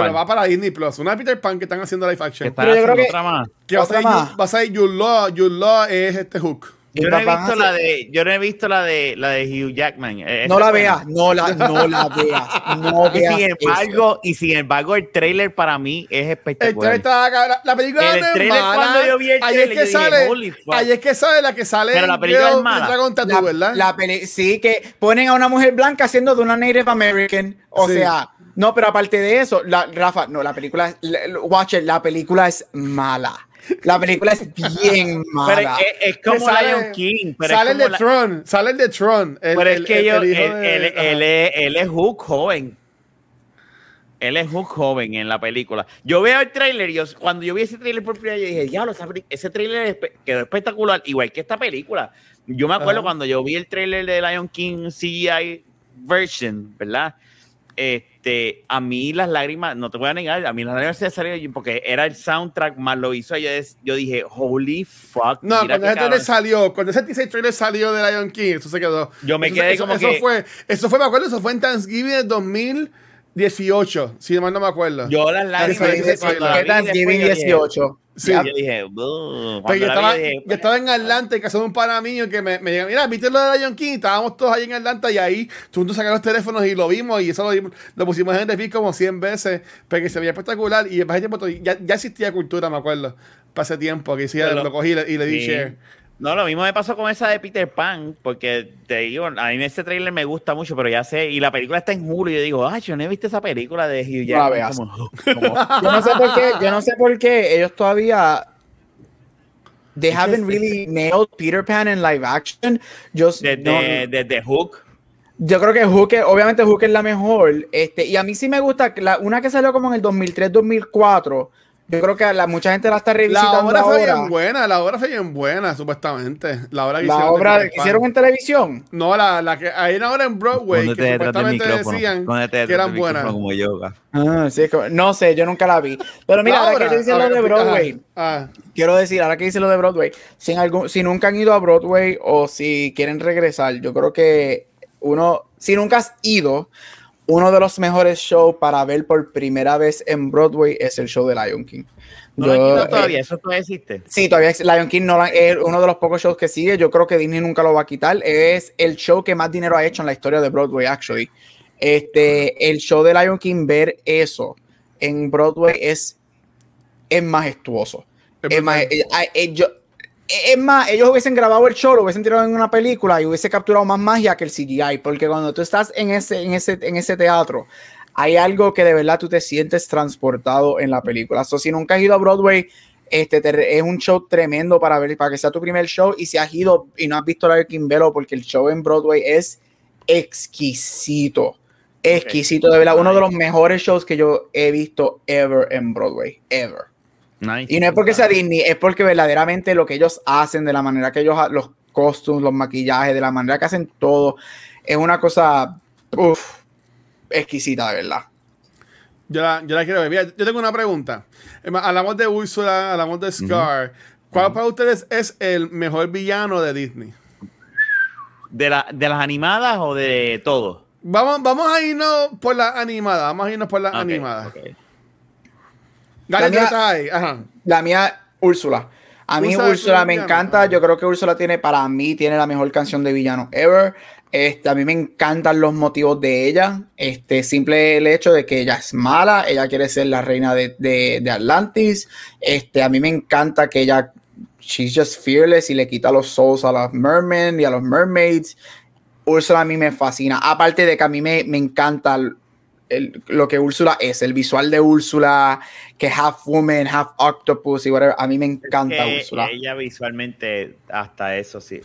Pero
¿Cuál?
va para Disney Plus. Una de Peter Pan que están haciendo live
Que
action.
Pero yo creo que-
otra más.
Que va a
otra
va a ser Jude Law. Jude Law es este Hook.
Yo no he visto la de, yo no he visto la de la de Hugh Jackman. Eh,
No la veas, no la, no la veas, no
Y
veas.
sin
eso.
embargo, y sin embargo, el trailer para mí es
El
espectacular.
trailer está cabrón. La película
El
no es
trailer,
mala.
cuando yo vi el
ahí es que
yo dije,
sale.
"Holy fuck".
Ahí es que sale la que sale.
Pero la película es mala.
Tattoo,
La,
¿verdad?
la peli- sí, que ponen a una mujer blanca haciendo de una Native American. O
Sí.
sea, no, pero aparte de eso, la, Rafa, no, la película, es- la- película es mala. La película es bien
Pero
mala.
es, es como
sale-
Lion King. Pero
sale el de
la-
Tron. Sale el de Tron. El,
pero es que
el-
yo,
el
él, es, él es Hook joven. Él es Hook joven en la película. Yo veo el tráiler y yo, cuando yo vi ese tráiler por primera vez, yo dije, diablo, ese tráiler quedó espectacular, igual que esta película. Yo me acuerdo cuando yo vi el tráiler de Lion King CGI version, ¿verdad? Este, este, a mí las lágrimas, no te voy a negar, a mí las lágrimas se salieron porque era el soundtrack más lo hizo. Yo, yo dije, holy fuck.
No, cuando ese trailer salió, cuando ese teaser trailer salió de Lion King, eso se quedó.
Yo me quedé
eso,
como
eso. Fue, eso fue, me acuerdo, eso fue en Thanksgiving de 2000. 18, si más no me acuerdo.
Yo las lágrimas.
Thanksgiving
18.
Sí.
Yo dije,
Pero
pues
yo estaba, en Atlanta, en casa de un pana mío que me, me llega, mira, viste lo de Lion King, estábamos todos ahí en Atlanta y ahí tú nos sacaron los teléfonos y lo vimos y eso lo, lo pusimos en el como 100 veces, porque se veía espectacular y el tiempo ya, existía cultura, me acuerdo, para tiempo, que
sí,
lo, cogí y le, y le di share.
No, lo mismo me pasó con esa de Peter Pan, porque te digo, a mí ese trailer me gusta mucho, pero ya sé, y la película está en julio, y yo digo, ay, yo no he visto esa película de Hugh Jackman.
veas.
como- como-
Yo no sé por qué, yo no sé por qué ellos todavía they haven't really nailed Peter Pan en live action.
Desde,
no-
desde Hook.
yo creo que Hook, obviamente Hook es la mejor. Este, y a mí sí me gusta la, una que salió como en el 2003-2004. Yo creo que la, mucha gente la está
La
revisitando
obra fue
ahora.
bien buena, la obra fue bien buena, supuestamente. La obra que
La
hicieron
obra que
Pan.
hicieron en televisión.
No, la, la que hay una obra en Broadway que supuestamente decían que eran buenas.
como yoga.
Ah, sí, no sé, yo nunca la vi. Pero mira,
La
ahora
obra,
que dice lo de Broadway.
Ah,
quiero decir, ahora que dice lo de Broadway, si, en algún, si nunca han ido a Broadway o si quieren regresar, yo creo que uno, si nunca has ido, uno de los mejores shows para ver por primera vez en Broadway es el show de Lion King.
No lo han quitado
eh,
todavía, eso todavía existe.
Sí, todavía Lion King no la- es uno de los pocos shows que sigue. Yo creo que Disney nunca lo va a quitar. Es el show que más dinero ha hecho en la historia de Broadway, actually. Este, el show de Lion King, ver eso en Broadway es, es majestuoso.
Es
yo- es más, ellos hubiesen grabado el show, lo hubiesen tirado en una película y hubiese capturado más magia que el CGI, porque cuando tú estás en ese, en ese, en ese teatro, hay algo que de verdad tú te sientes transportado en la película. So, si nunca has ido a Broadway, este te- es un show tremendo para ver, para que sea tu primer show. Y si has ido y no has visto Lion King, velo, porque el show en Broadway es exquisito. Exquisito, de verdad, uno de los mejores shows que yo he visto ever en Broadway, ever.
Nice.
Y no es porque sea Disney, es porque verdaderamente lo que ellos hacen, de la manera que ellos, los costumes, los maquillajes, de la manera que hacen todo, es una cosa uf, exquisita, de verdad.
Yo la, yo la quiero ver. Mira, yo tengo una pregunta. Hablamos de Úrsula, hablamos de Scar. ¿Cuál para ustedes es el mejor villano de Disney?
¿De, la, ¿De las animadas o de todo?
Vamos, vamos a irnos por la animada. Vamos a irnos por la
Ok,
animada.
ok.
Gary,
La
¿tú
mía-?
Ajá.
La mía, Úrsula. A mí
Úrsula
me
villano.
encanta. Yo creo que Úrsula tiene, para mí, tiene la mejor canción de villano ever. Este, a mí me encantan los motivos de ella. Este, simple el hecho de que ella es mala, ella quiere ser la reina de, de- de Atlantis. Este, a mí me encanta que ella, she's just fearless y le quita los souls a los mermen y a los mermaids. Úrsula a mí me fascina. Aparte de que a mí me, me encanta el- lo que Úrsula es, el visual de Úrsula, que es half woman, half octopus y whatever. A mí me encanta
Que
Úrsula.
ella visualmente, hasta eso sí.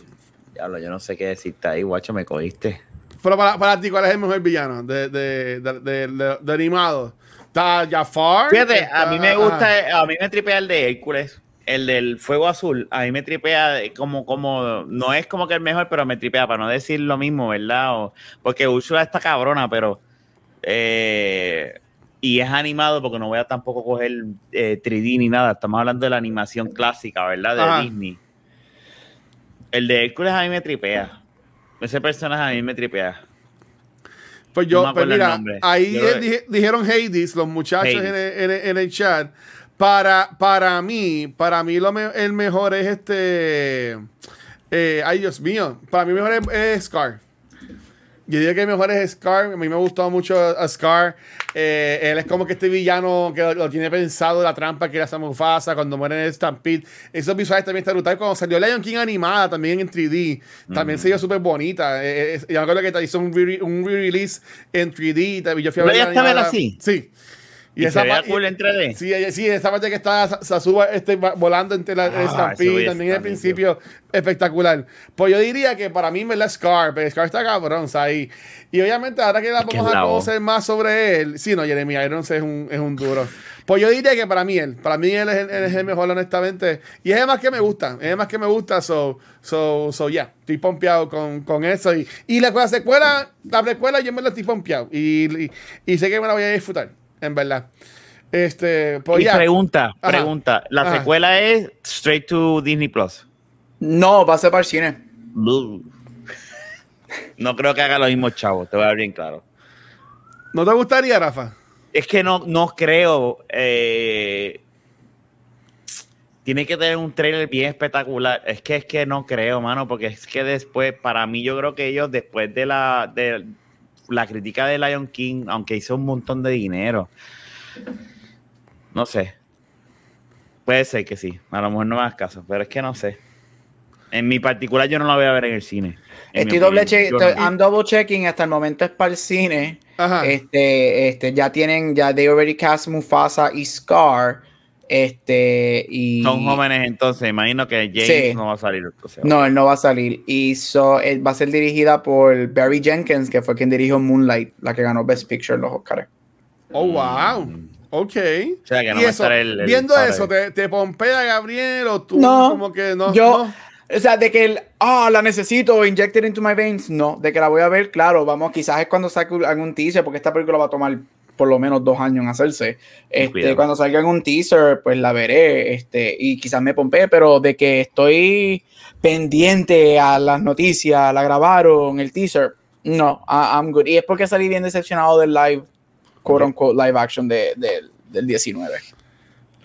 Diablo, yo no sé qué decirte ahí, guacho, me cogiste.
Pero para, para ti, ¿cuál es el mejor villano de, de, de, de- de- de animado? Está Jafar.
Fíjate,
está-
a mí me gusta, a mí me tripea el de Hércules, el del fuego azul. A mí me tripea como, como, no es como que el mejor, pero me tripea, para no decir lo mismo, ¿verdad? O- porque Úrsula está cabrona, pero. Eh, y es animado porque no voy a tampoco coger eh, 3D ni nada. Estamos hablando de la animación clásica, ¿verdad? De
Ajá.
Disney. El de Hércules a mí me tripea. Ese personaje a mí me tripea.
Pues
No
yo, pues mira,
nombre.
ahí
Yo
eh, dijeron Hades, los muchachos
Hades.
En, el, en el- en el chat. Para, para mí, para mí lo me- el mejor es este. eh, ay, Dios mío. Para mí mejor es, es Scar. Yo diría que el mejor es Scar. A mí me gustó mucho a Scar. Eh, él es como que este villano que lo, lo tiene pensado, la trampa que le hace a Mufasa cuando muere en el Stampede. Esos visuales también están brutales. Cuando salió Lion King animada también en 3D, también se vio súper bonita. Eh, eh, yo me acuerdo que hizo un re- un re-release en 3D. y Yo fui a
¿Lo
verla
llegaste a ver
animada.
así?
Sí.
Y, se veía
pa-
cool en 3D.
Sí, sí, esa parte que está Sa- Sasuba este, volando entre la,
Ah, güey
también al principio espectacular. Pues yo diría que para mí me la Scar, pero Scar está cabrón, ¿sabes? Y obviamente ahora que la vamos a conocer más sobre él, sí, no, Jeremy Irons es un, es un duro. Pues yo diría que para mí él, para mí él es, el- él es el mejor, honestamente. Y es el más que me gusta, es el más que me gusta, so, so, so, yeah, estoy pompeado con, con eso. Y, y la, la secuela, la precuela yo me la estoy pompeado. Y, y, y sé que me la voy a disfrutar, en verdad. Este, pues
y
ya.
pregunta,
Ajá.
pregunta. ¿La
Ajá.
secuela es straight to Disney Plus?
No, va a ser para el cine.
No creo que haga lo mismo, chavo, te voy a dar bien claro.
¿No te gustaría, Rafa?
Es que no, no creo. eh, tiene que tener un trailer bien espectacular. Es que es que no creo, mano, porque es que después, para mí, yo creo que ellos, después de la, de la crítica de Lion King, aunque hizo un montón de dinero, no sé. Puede ser que sí. A lo mejor no me hagas caso, pero es que no sé. En mi particular, yo no la voy a ver en el cine. en
Estoy doble check, estoy- I'm double checking. Hasta el momento es para el cine.
Ajá.
Este, este, ya tienen, ya they already cast Mufasa y Scar. Este, y.
Son jóvenes entonces, imagino que James
Sí.
no va a salir. entonces.
No, él no va a salir. Y so, va a ser dirigida por Barry Jenkins, que fue quien dirigió Moonlight, la que ganó Best Picture en los Oscars.
Oh, wow.
Mm.
Ok.
O sea, que no
y
va a
eso,
el- el
viendo
padre.
eso, ¿te, ¿te pompea Gabriel o tú
No,
como que no?
yo,
no?
o sea, de que el, ah, la necesito, injected into my veins, no, de que la voy a ver, claro, vamos, quizás es cuando saque algún teaser, porque esta película va a tomar por lo menos dos años en hacerse. Este,
Cuidado.
cuando salga algún teaser, pues la veré, este, y quizás me pompee, pero de que estoy pendiente a las noticias, la grabaron, el teaser, no, I- I'm good. Y es porque salí bien decepcionado del live, quote unquote, live action de, de- del 19.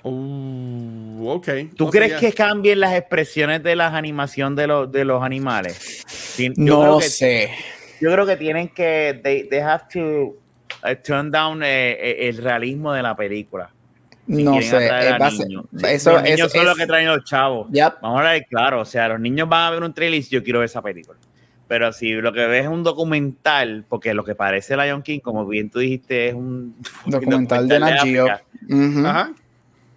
Uh, ok.
¿Tú
Ok,
crees
ya.
que cambien las expresiones de la animación de los, de los animales? Yo
No
creo que-
sé.
Yo creo que tienen que, they, they have to turn down eh, eh, el realismo de la película. Si
no sé. eh,
a
ser- eso
los niños
es-
son los que traen los chavos.
Yep.
Vamos a ver, claro, o sea, los niños van a ver un trailer y yo quiero ver esa película. Pero si lo que ves es un documental, porque lo que parece Lion King, como bien tú dijiste, es un
Documental de Nat Geo.
África,
Ujú.
Ajá.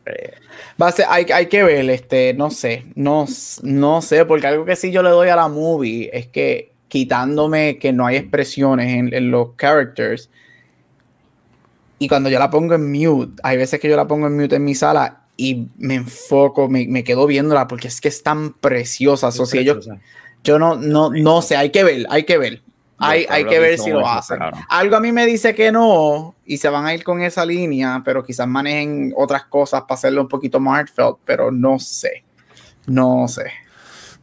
eh,
Va a ser, hay, hay que ver, este, no sé, no, no sé, porque algo que sí yo le doy a la movie es que quitándome que no hay expresiones en, en los characters, y cuando yo la pongo en mute, hay veces que yo la pongo en mute en mi sala y me enfoco, me, me quedo viéndola porque es que es tan preciosa. So, si ellos, yo no, no, no sé, hay que ver, hay que ver. hay, hay que ver si lo hacen. Algo a mí me dice que no y se van a ir con esa línea, pero quizás manejen otras cosas para hacerlo un poquito más heartfelt, pero no sé. No sé.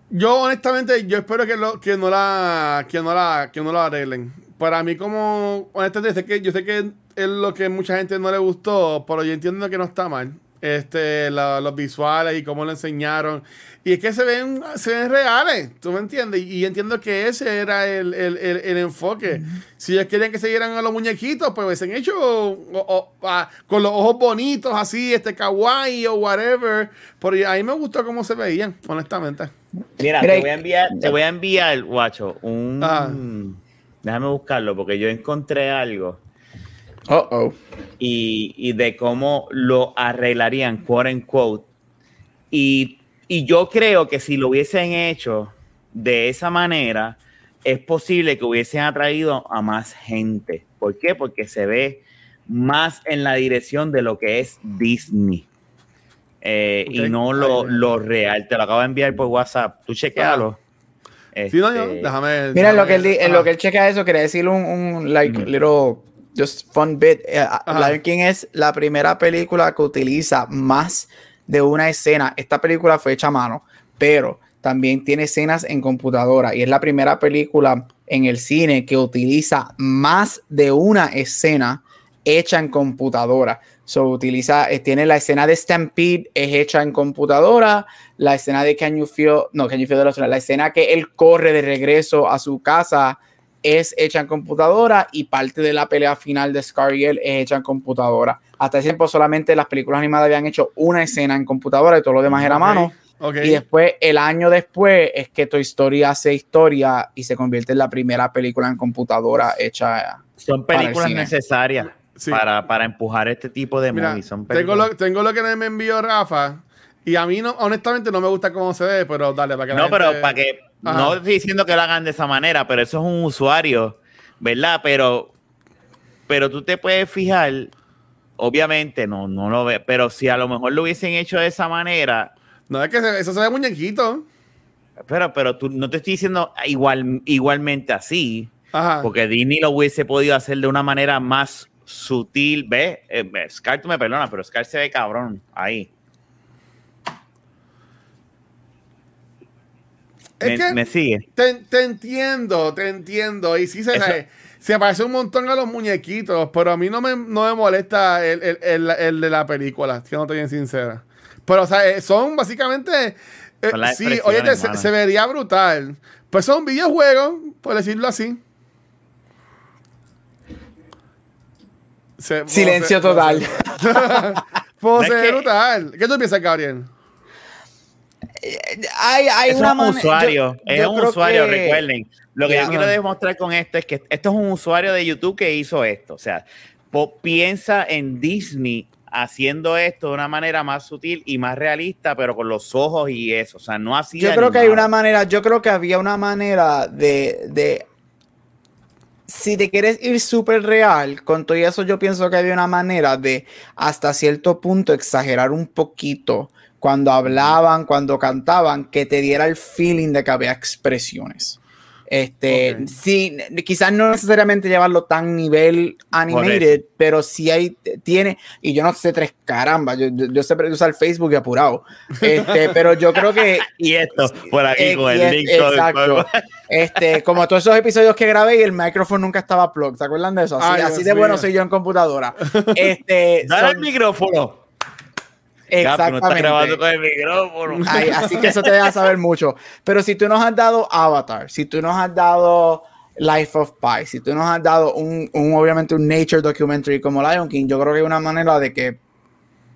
Yo, honestamente, yo espero que, lo, que, no la, que, no la, que no lo arreglen. Para mí, como, honestamente, sé que, yo sé que es lo que mucha gente no le gustó, pero yo entiendo que no está mal. Este, la- los visuales y cómo lo enseñaron. Y es que se ven, se ven reales, ¿tú me entiendes? Y, entiendo que ese era el, el- el- el enfoque. Si ellos querían que se dieran a los muñequitos, pues hubiesen hecho o- o- con los ojos bonitos, así, este kawaii o whatever. Pero a mí me gustó cómo se veían, honestamente.
Mira,
Mira,
te voy a enviar, te voy a enviar, guacho, un.
Ajá.
Déjame buscarlo porque yo encontré algo
Oh, oh.
y, y de cómo lo arreglarían, quote unquote. Y, y yo creo que si lo hubiesen hecho de esa manera, es posible que hubiesen atraído a más gente. ¿Por qué? Porque se ve más en la dirección de lo que es Disney. Eh. Y no lo, lo real. Te lo acabo de enviar por WhatsApp. Tú chequealo.
Si no, yo,
Este,
déjame.
Mira, en lo que él, en lo que él checa eso, quería decir un, un like,
Ujú.
little, just fun bit.
Ajá.
Lion King es la primera película que utiliza más de una escena. Esta película fue hecha a mano, pero también tiene escenas en computadora y es la primera película en el cine que utiliza más de una escena hecha en computadora. So, utiliza, eh, tiene la escena de Stampede, es hecha en computadora. La escena de Can You Feel, no, Can You Feel the la escena que él corre de regreso a su casa es hecha en computadora y parte de la pelea final de Scar y él es hecha en computadora. Hasta ese tiempo solamente las películas animadas habían hecho una escena en computadora y todo lo demás era a mano. Y después, el año después, es que Toy Story hace historia y se convierte en la primera película en computadora hecha.
Son
para el
películas
cine.
necesarias
Sí.
para, para empujar este tipo de
Mira,
movies. Son
tengo
películas-
lo, tengo lo que me envió Rafa. Y a mí, no, honestamente, no me gusta cómo se ve, pero dale, para que la
No, pero
gente-
para que.
Ajá.
No estoy diciendo que lo hagan de esa manera, pero eso es un usuario, ¿verdad? Pero, pero tú te puedes fijar, obviamente, no, no lo ve, pero si a lo mejor lo hubiesen hecho de esa manera,
No, es que se- eso se ve muñequito.
pero, pero tú no te estoy diciendo igual, igualmente así,
Ajá.
porque Disney lo hubiese podido hacer de una manera más sutil, ¿ves? Eh, Scar, tú me perdonas, pero Scar se ve cabrón ahí.
Es
me,
que-
me sigue.
Te, te entiendo, te entiendo. Y sí se,
Eso-
se parece un montón a los muñequitos, pero a mí no me, no me molesta el, el- el- el de la película, si no estoy bien sincera. Pero, o sea, eh, son básicamente. eh, sí, oye, se, se vería brutal. Pues son videojuegos, por decirlo así. Se-
Silencio
se-
total.
Pues
que-
brutal. ¿Qué tú piensas, Gabriel?
Hay, hay
Eso
una
es un usuario,
yo-
es
yo
un usuario,
que-
recuerden. Lo que yo quiero demostrar con esto es que esto es un usuario de YouTube que hizo esto. O sea, piensa en Disney haciendo esto de una manera más sutil y más realista, pero con los ojos y eso. O sea, no así.
Yo creo que hay una manera, yo creo que había una manera de, de si te quieres ir súper real, con todo eso yo pienso que había una manera de hasta cierto punto exagerar un poquito cuando hablaban, cuando cantaban, que te diera el feeling de que había expresiones. Este,
Ok.
sí, quizás no necesariamente llevarlo tan nivel animated, pero sí hay, tiene, y yo no sé tres caramba, yo, yo, yo sé usar Facebook y apurado, este, pero yo creo que
Y esto, por aquí
eh,
con el
es-
link.
exacto. Este, como todos esos episodios que grabé y el micrófono nunca estaba plugged, ¿se acuerdan de eso? Así,
Ay,
así de bueno soy yo en computadora. Este,
Dale el
son-
no grabando
exactamente.
con el micrófono.
Ay, así que eso te deja saber mucho. Pero si tú nos has dado Avatar, si tú nos has dado Life of Pi, si tú nos has dado un, un, obviamente un nature documentary como Lion King, yo creo que hay una manera de que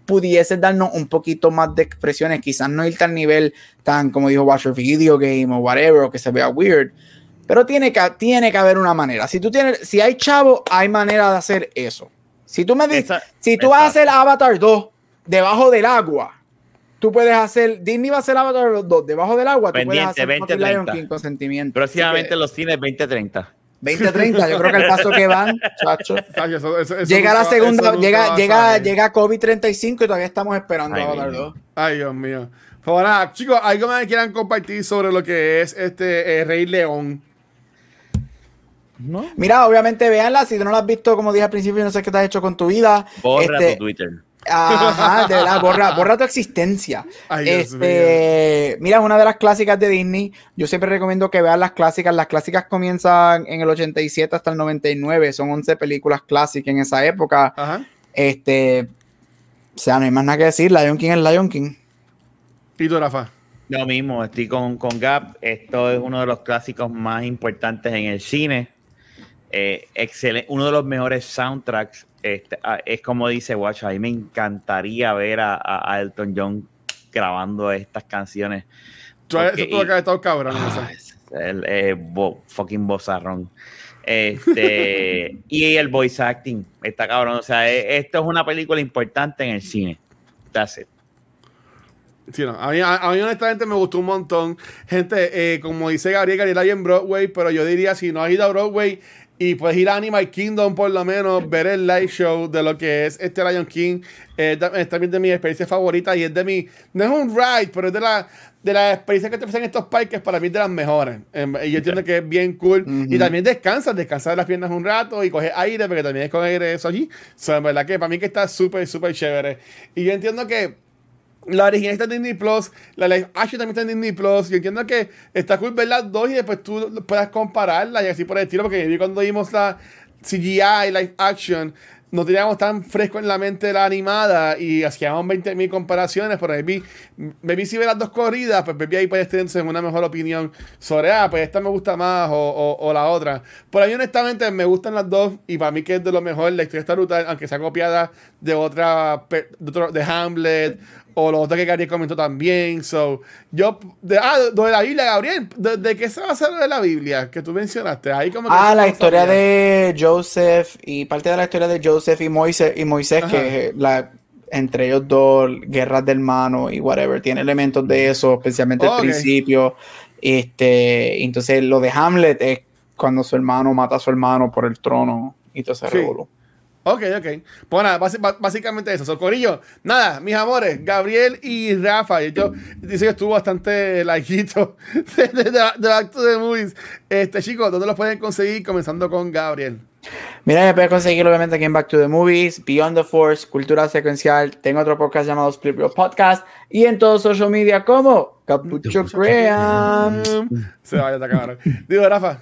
pudiese darnos un poquito más de expresiones, quizás no ir al nivel tan como dijo Watcher Video Game o whatever, o que se vea weird, pero tiene que, tiene que haber una manera. Si tú tienes, si hay chavo, hay manera de hacer eso. Si tú me dices,
Esa-
si tú vas a hacer. Avatar 2 debajo del agua, tú puedes hacer, Disney va a hacer Avatar 2 debajo del agua, tú puedes
Pendiente,
hacer
20,
fucking Lion
30.
King con sentimiento.
Próximamente
que
los cines 2030.
2030, yo creo que el paso que van, chacho.
Ay, eso- eso- eso
Llega la segunda, llega, llega, llega COVID-35 y todavía estamos esperando
Ay,
Avatar
mi
2.
Ay, Dios mío. Pues nada, chicos, algo más que quieran compartir sobre lo que es este eh, Rey León.
No.
Mira, obviamente véanla, si tú no la has visto, como dije al principio, no sé qué te has hecho con tu vida.
Borra
Este,
tu Twitter.
Ajá, de verdad, borra, borra tu existencia.
Ay, Dios
Este, mira, es una de las clásicas de Disney. Yo siempre recomiendo que vean las clásicas. Las clásicas comienzan en el 87 hasta el 99. Son 11 películas clásicas en esa época.
Ajá.
Este, o sea, no hay más nada que decir. Lion King es Lion King.
¿Y tú, Rafa?
Lo mismo, estoy con, con Gap. Esto es uno de los clásicos más importantes en el cine. Eh, excelen- uno de los mejores soundtracks. Este, ah, es como dice Watch, a mí me encantaría ver a, a- Elton John grabando estas canciones.
Tú,
Porque-
eso estado cabrón.
Ah, el eh, bo- fucking bozarrón. Este, y el voice acting está cabrón. O sea, eh, esto es una película importante en el cine. That's it.
Sí, no. a, mí, a, a mí honestamente me gustó un montón. Gente, eh, como dice Gabriel, Gabriel hay en Broadway, pero yo diría, si no has ido a Broadway y puedes ir a Animal Kingdom por lo menos, ver el live show de lo que es este Lion King, eh, es también de mi experiencia favorita y es de mi, no es un ride, pero es de la de las experiencias que te ofrecen estos parques, para mí es de las mejores. Em, y yo entiendo que es bien cool. Y también descansas, descansas de las piernas un rato y coges aire, porque también es con aire eso allí. So, en verdad que para mí que está súper, súper chévere. Y yo entiendo que la original está en Disney Plus, la live action también está en Disney Plus. Yo entiendo que está cool ver las dos y después tú puedas compararlas y así por el estilo, porque cuando vimos la CGI live action, no teníamos tan fresco en la mente la animada y hacíamos 20.000 comparaciones, pero maybe, maybe si ve las dos corridas, pues maybe ahí puedes tener una mejor opinión sobre, ah, pues esta me gusta más o, o- o la otra. Por ahí honestamente me gustan las dos y para mí que es de lo mejor, la historia está brutal, aunque sea copiada de otra, de, otro- de Hamlet o lo otro que Gabriel comentó también. So, yo, de, ah, lo de la Biblia, Gabriel, ¿de, de qué se va a hacer lo de la Biblia que tú mencionaste? Ahí como que
Ah, la historia
sabía.
de Joseph y parte de la historia de Joseph y Moisés, y Moisés
Ajá.
que la, entre ellos dos, guerras de hermanos y whatever, tiene elementos de eso, especialmente al principio. Este, entonces lo de Hamlet es cuando su hermano mata a su hermano por el trono y todo ese
Sí.
revolú.
Ok, ok. Pues nada, básicamente eso. Socorillo, nada, mis amores, Gabriel y Rafa. Yo dice que estuvo bastante larguito de, de, de, de Back to the Movies. Este, chicos, ¿dónde los pueden conseguir? Comenzando con Gabriel.
Mira, me puedes conseguir obviamente aquí en Back to the Movies, Beyond the Force, Cultura Secuencial. Tengo otro podcast llamado Split Real Podcast y en todos social media como Capucho Cream.
Se vaya esta cámara. Digo, Rafa.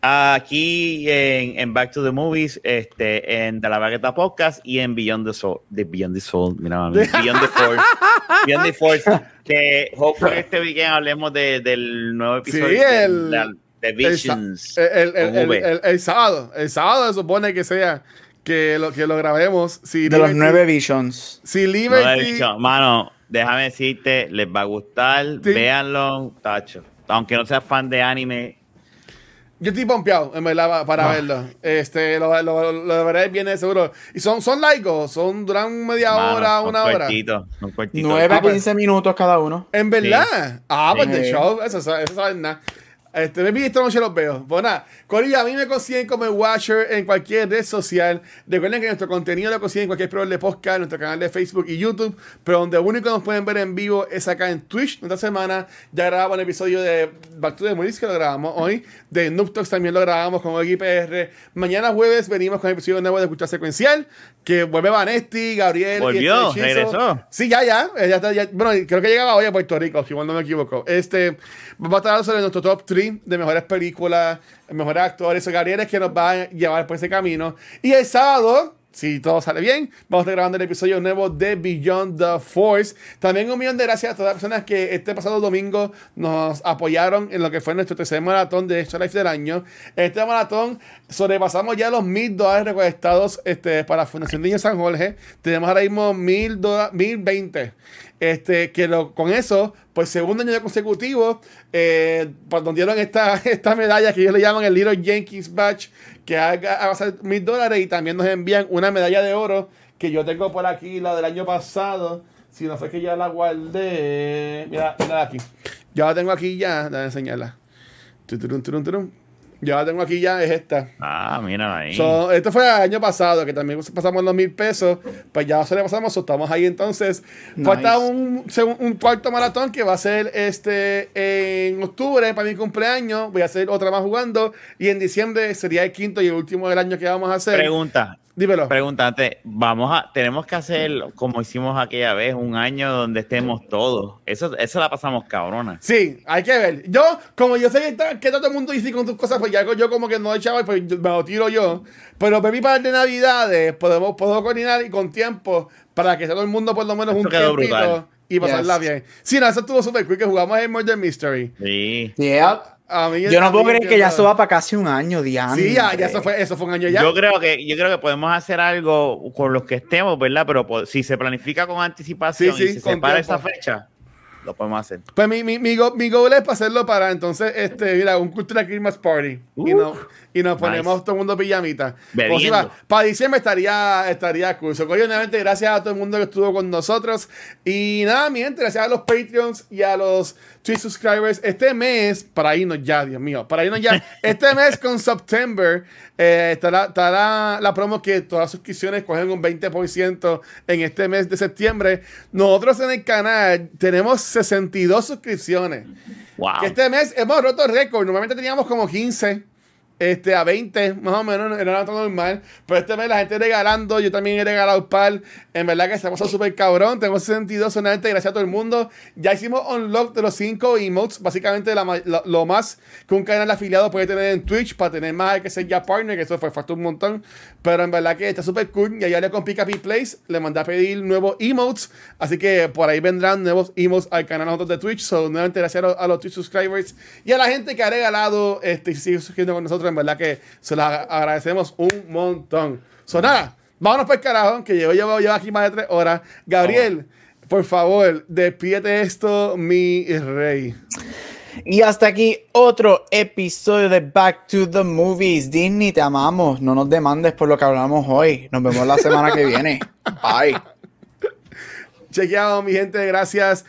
Aquí en, en Back to the Movies, este, en De la Bagueta Podcast y en Beyond the Soul, de Beyond the Soul, mira, mami, Beyond the Force, Beyond the Force, que hopefully este weekend hablemos de- del nuevo
Sí,
episodio de,
el-
la- de
El, sa-
Visions.
el, el, el- el- el sábado. El sábado se supone que sea que lo, que lo grabemos. Si
De los nueve Visions.
Si Liberty.
dicho. Mano, déjame decirte, les va a gustar,
Sí.
véanlo, tacho. Aunque no seas fan de anime,
Yo estoy pompeado, en verdad, pa- para
Ah.
verlo. Este, lo, lo, lo veré bien de seguro. Y son, son largos, son, duran media
mano,
hora,
son
una hora.
cortitos, son cortitos.
9 a
Ah, pues.
15 minutos cada uno.
En verdad. Ah, pues
Sí.
de show, eso, eso, eso saben nada. Este, me esta noche los veo. Pues nada, Corilla, a mí me consiguen como el Watcher en cualquier red social. Recuerden que nuestro contenido lo consiguen en cualquier programa de podcast, en nuestro canal de Facebook y YouTube. Pero donde único nos pueden ver en vivo es acá en Twitch. Esta semana ya grabamos el episodio de Back to the Movies que lo grabamos hoy. De Noob Talks también lo grabamos con XPR. Mañana jueves venimos con el episodio nuevo de Escuchar Secuencial. Que vuelve Vanesti, Gabriel.
Volvió,
este
regresó.
Sí, ya, ya. eh, ya está, ya- Bueno, creo que llegaba hoy a Puerto Rico, si no me equivoco. Este, vamos a estar hablando sobre nuestro top 3 de mejores películas, mejores actores Gabriel que nos va a llevar por ese camino. Y el sábado, si todo sale bien, vamos a estar grabando el episodio nuevo de Beyond the Force. También un millón de gracias a todas las personas que este pasado domingo nos apoyaron en lo que fue nuestro tercer maratón de Extra Life del año. Este maratón sobrepasamos ya los mil dólares recolectados este, para Fundación Niño San Jorge. Tenemos ahora mismo mil veinte. Este, que lo, con eso, pues segundo año consecutivo, eh, pues, nos dieron esta, medalla que ellos le llaman el Little Jenkins Badge, que va a ser mil dólares y también nos envían una medalla de oro que yo tengo por aquí, la del año pasado. Si no fue que ya la guardé. Mira, mira aquí. Ya la tengo aquí ya. Déjame enseñarla. Tuturum, turum, turum. Yo la tengo aquí ya, es esta.
Ah, mira ahí.
So, esto fue el año pasado, que también pasamos los mil pesos. Pues ya se le pasamos, so, estamos ahí entonces.
Nice.
Falta un, un cuarto maratón que va a ser este en octubre para mi cumpleaños. Voy a hacer otra más jugando. Y en diciembre sería el quinto y el último del año que vamos a hacer.
Pregunta,
Dímelo.
Pregúntate, vamos a, tenemos que hacer como hicimos aquella vez, un año donde estemos todos. Eso, eso la pasamos cabrona.
Sí, hay que ver. Yo, como yo sé que, está- que todo el mundo dice con tus cosas, pues ya hago yo como que no echaba, pues yo- me lo tiro yo. Pero para mi par de navidades, podemos, puedo coordinar y con tiempo para que sea todo el mundo por lo menos
Eso
un
quedó
tiempito
brutal.
y pasarla
Yes.
bien. Sí, no, eso estuvo súper cool que jugamos en Murder Mystery.
Sí.
Yeah.
A mí-
Yo no puedo creer que ya eso va para casi un año, Diana.
Sí, ya, ya eso fue, eso fue un año ya.
Yo creo que yo creo que podemos hacer algo con los que estemos, ¿verdad? Pero po- si se planifica con anticipación
Sí, sí,
y se separa
tiempo.
esa fecha, lo podemos hacer.
Pues mi, mi, mi, go- mi goal es para hacerlo para entonces, este, mira, un Cultura Christmas Party. y, no, y nos ponemos
nice.
todo el mundo pijamita. Si va- para diciembre estaría, estaría cool. So, coño, nuevamente, gracias a todo el mundo que estuvo con nosotros. Y nada, mi gente, gracias a los Patreons y a los Twitch subscribers. Este mes, para irnos ya, Dios mío, para irnos ya. Este mes con September eh, estará, estará la promo que todas las suscripciones cogen un 20% en este mes de septiembre. Nosotros en el canal tenemos 62 suscripciones.
Wow.
Que este mes hemos roto récord. Normalmente teníamos como 15 este, a 20, más o menos, era todo normal. Pero este mes la gente regalando, yo también he regalado un par. En verdad que se pasó súper cabrón. Tenemos 62 solamente, gracias a todo el mundo. Ya hicimos unlock de los 5 emotes, básicamente la lo, lo más que un canal afiliado puede tener en Twitch para tener más que ser ya partner, que eso fue falta un montón. Pero en verdad que está súper cool. Y ayer le con Pick Up Place, le mandé a pedir nuevos emotes. Así que por ahí vendrán nuevos emotes al canal nosotros de Twitch. So, nuevamente gracias a los, a los Twitch subscribers y a la gente que ha regalado este, y sigue suscribiendo con nosotros. En verdad que se agra- agradecemos un montón. So, nada, vámonos por el carajo, que llevo, llevo, llevo aquí más de tres horas. Gabriel, por favor, despídete esto, mi rey.
Y hasta aquí otro episodio de Back to the Movies. Disney, te amamos. No nos demandes por lo que hablamos hoy. Nos vemos la semana que viene. Bye.
Chequeado, mi gente, gracias.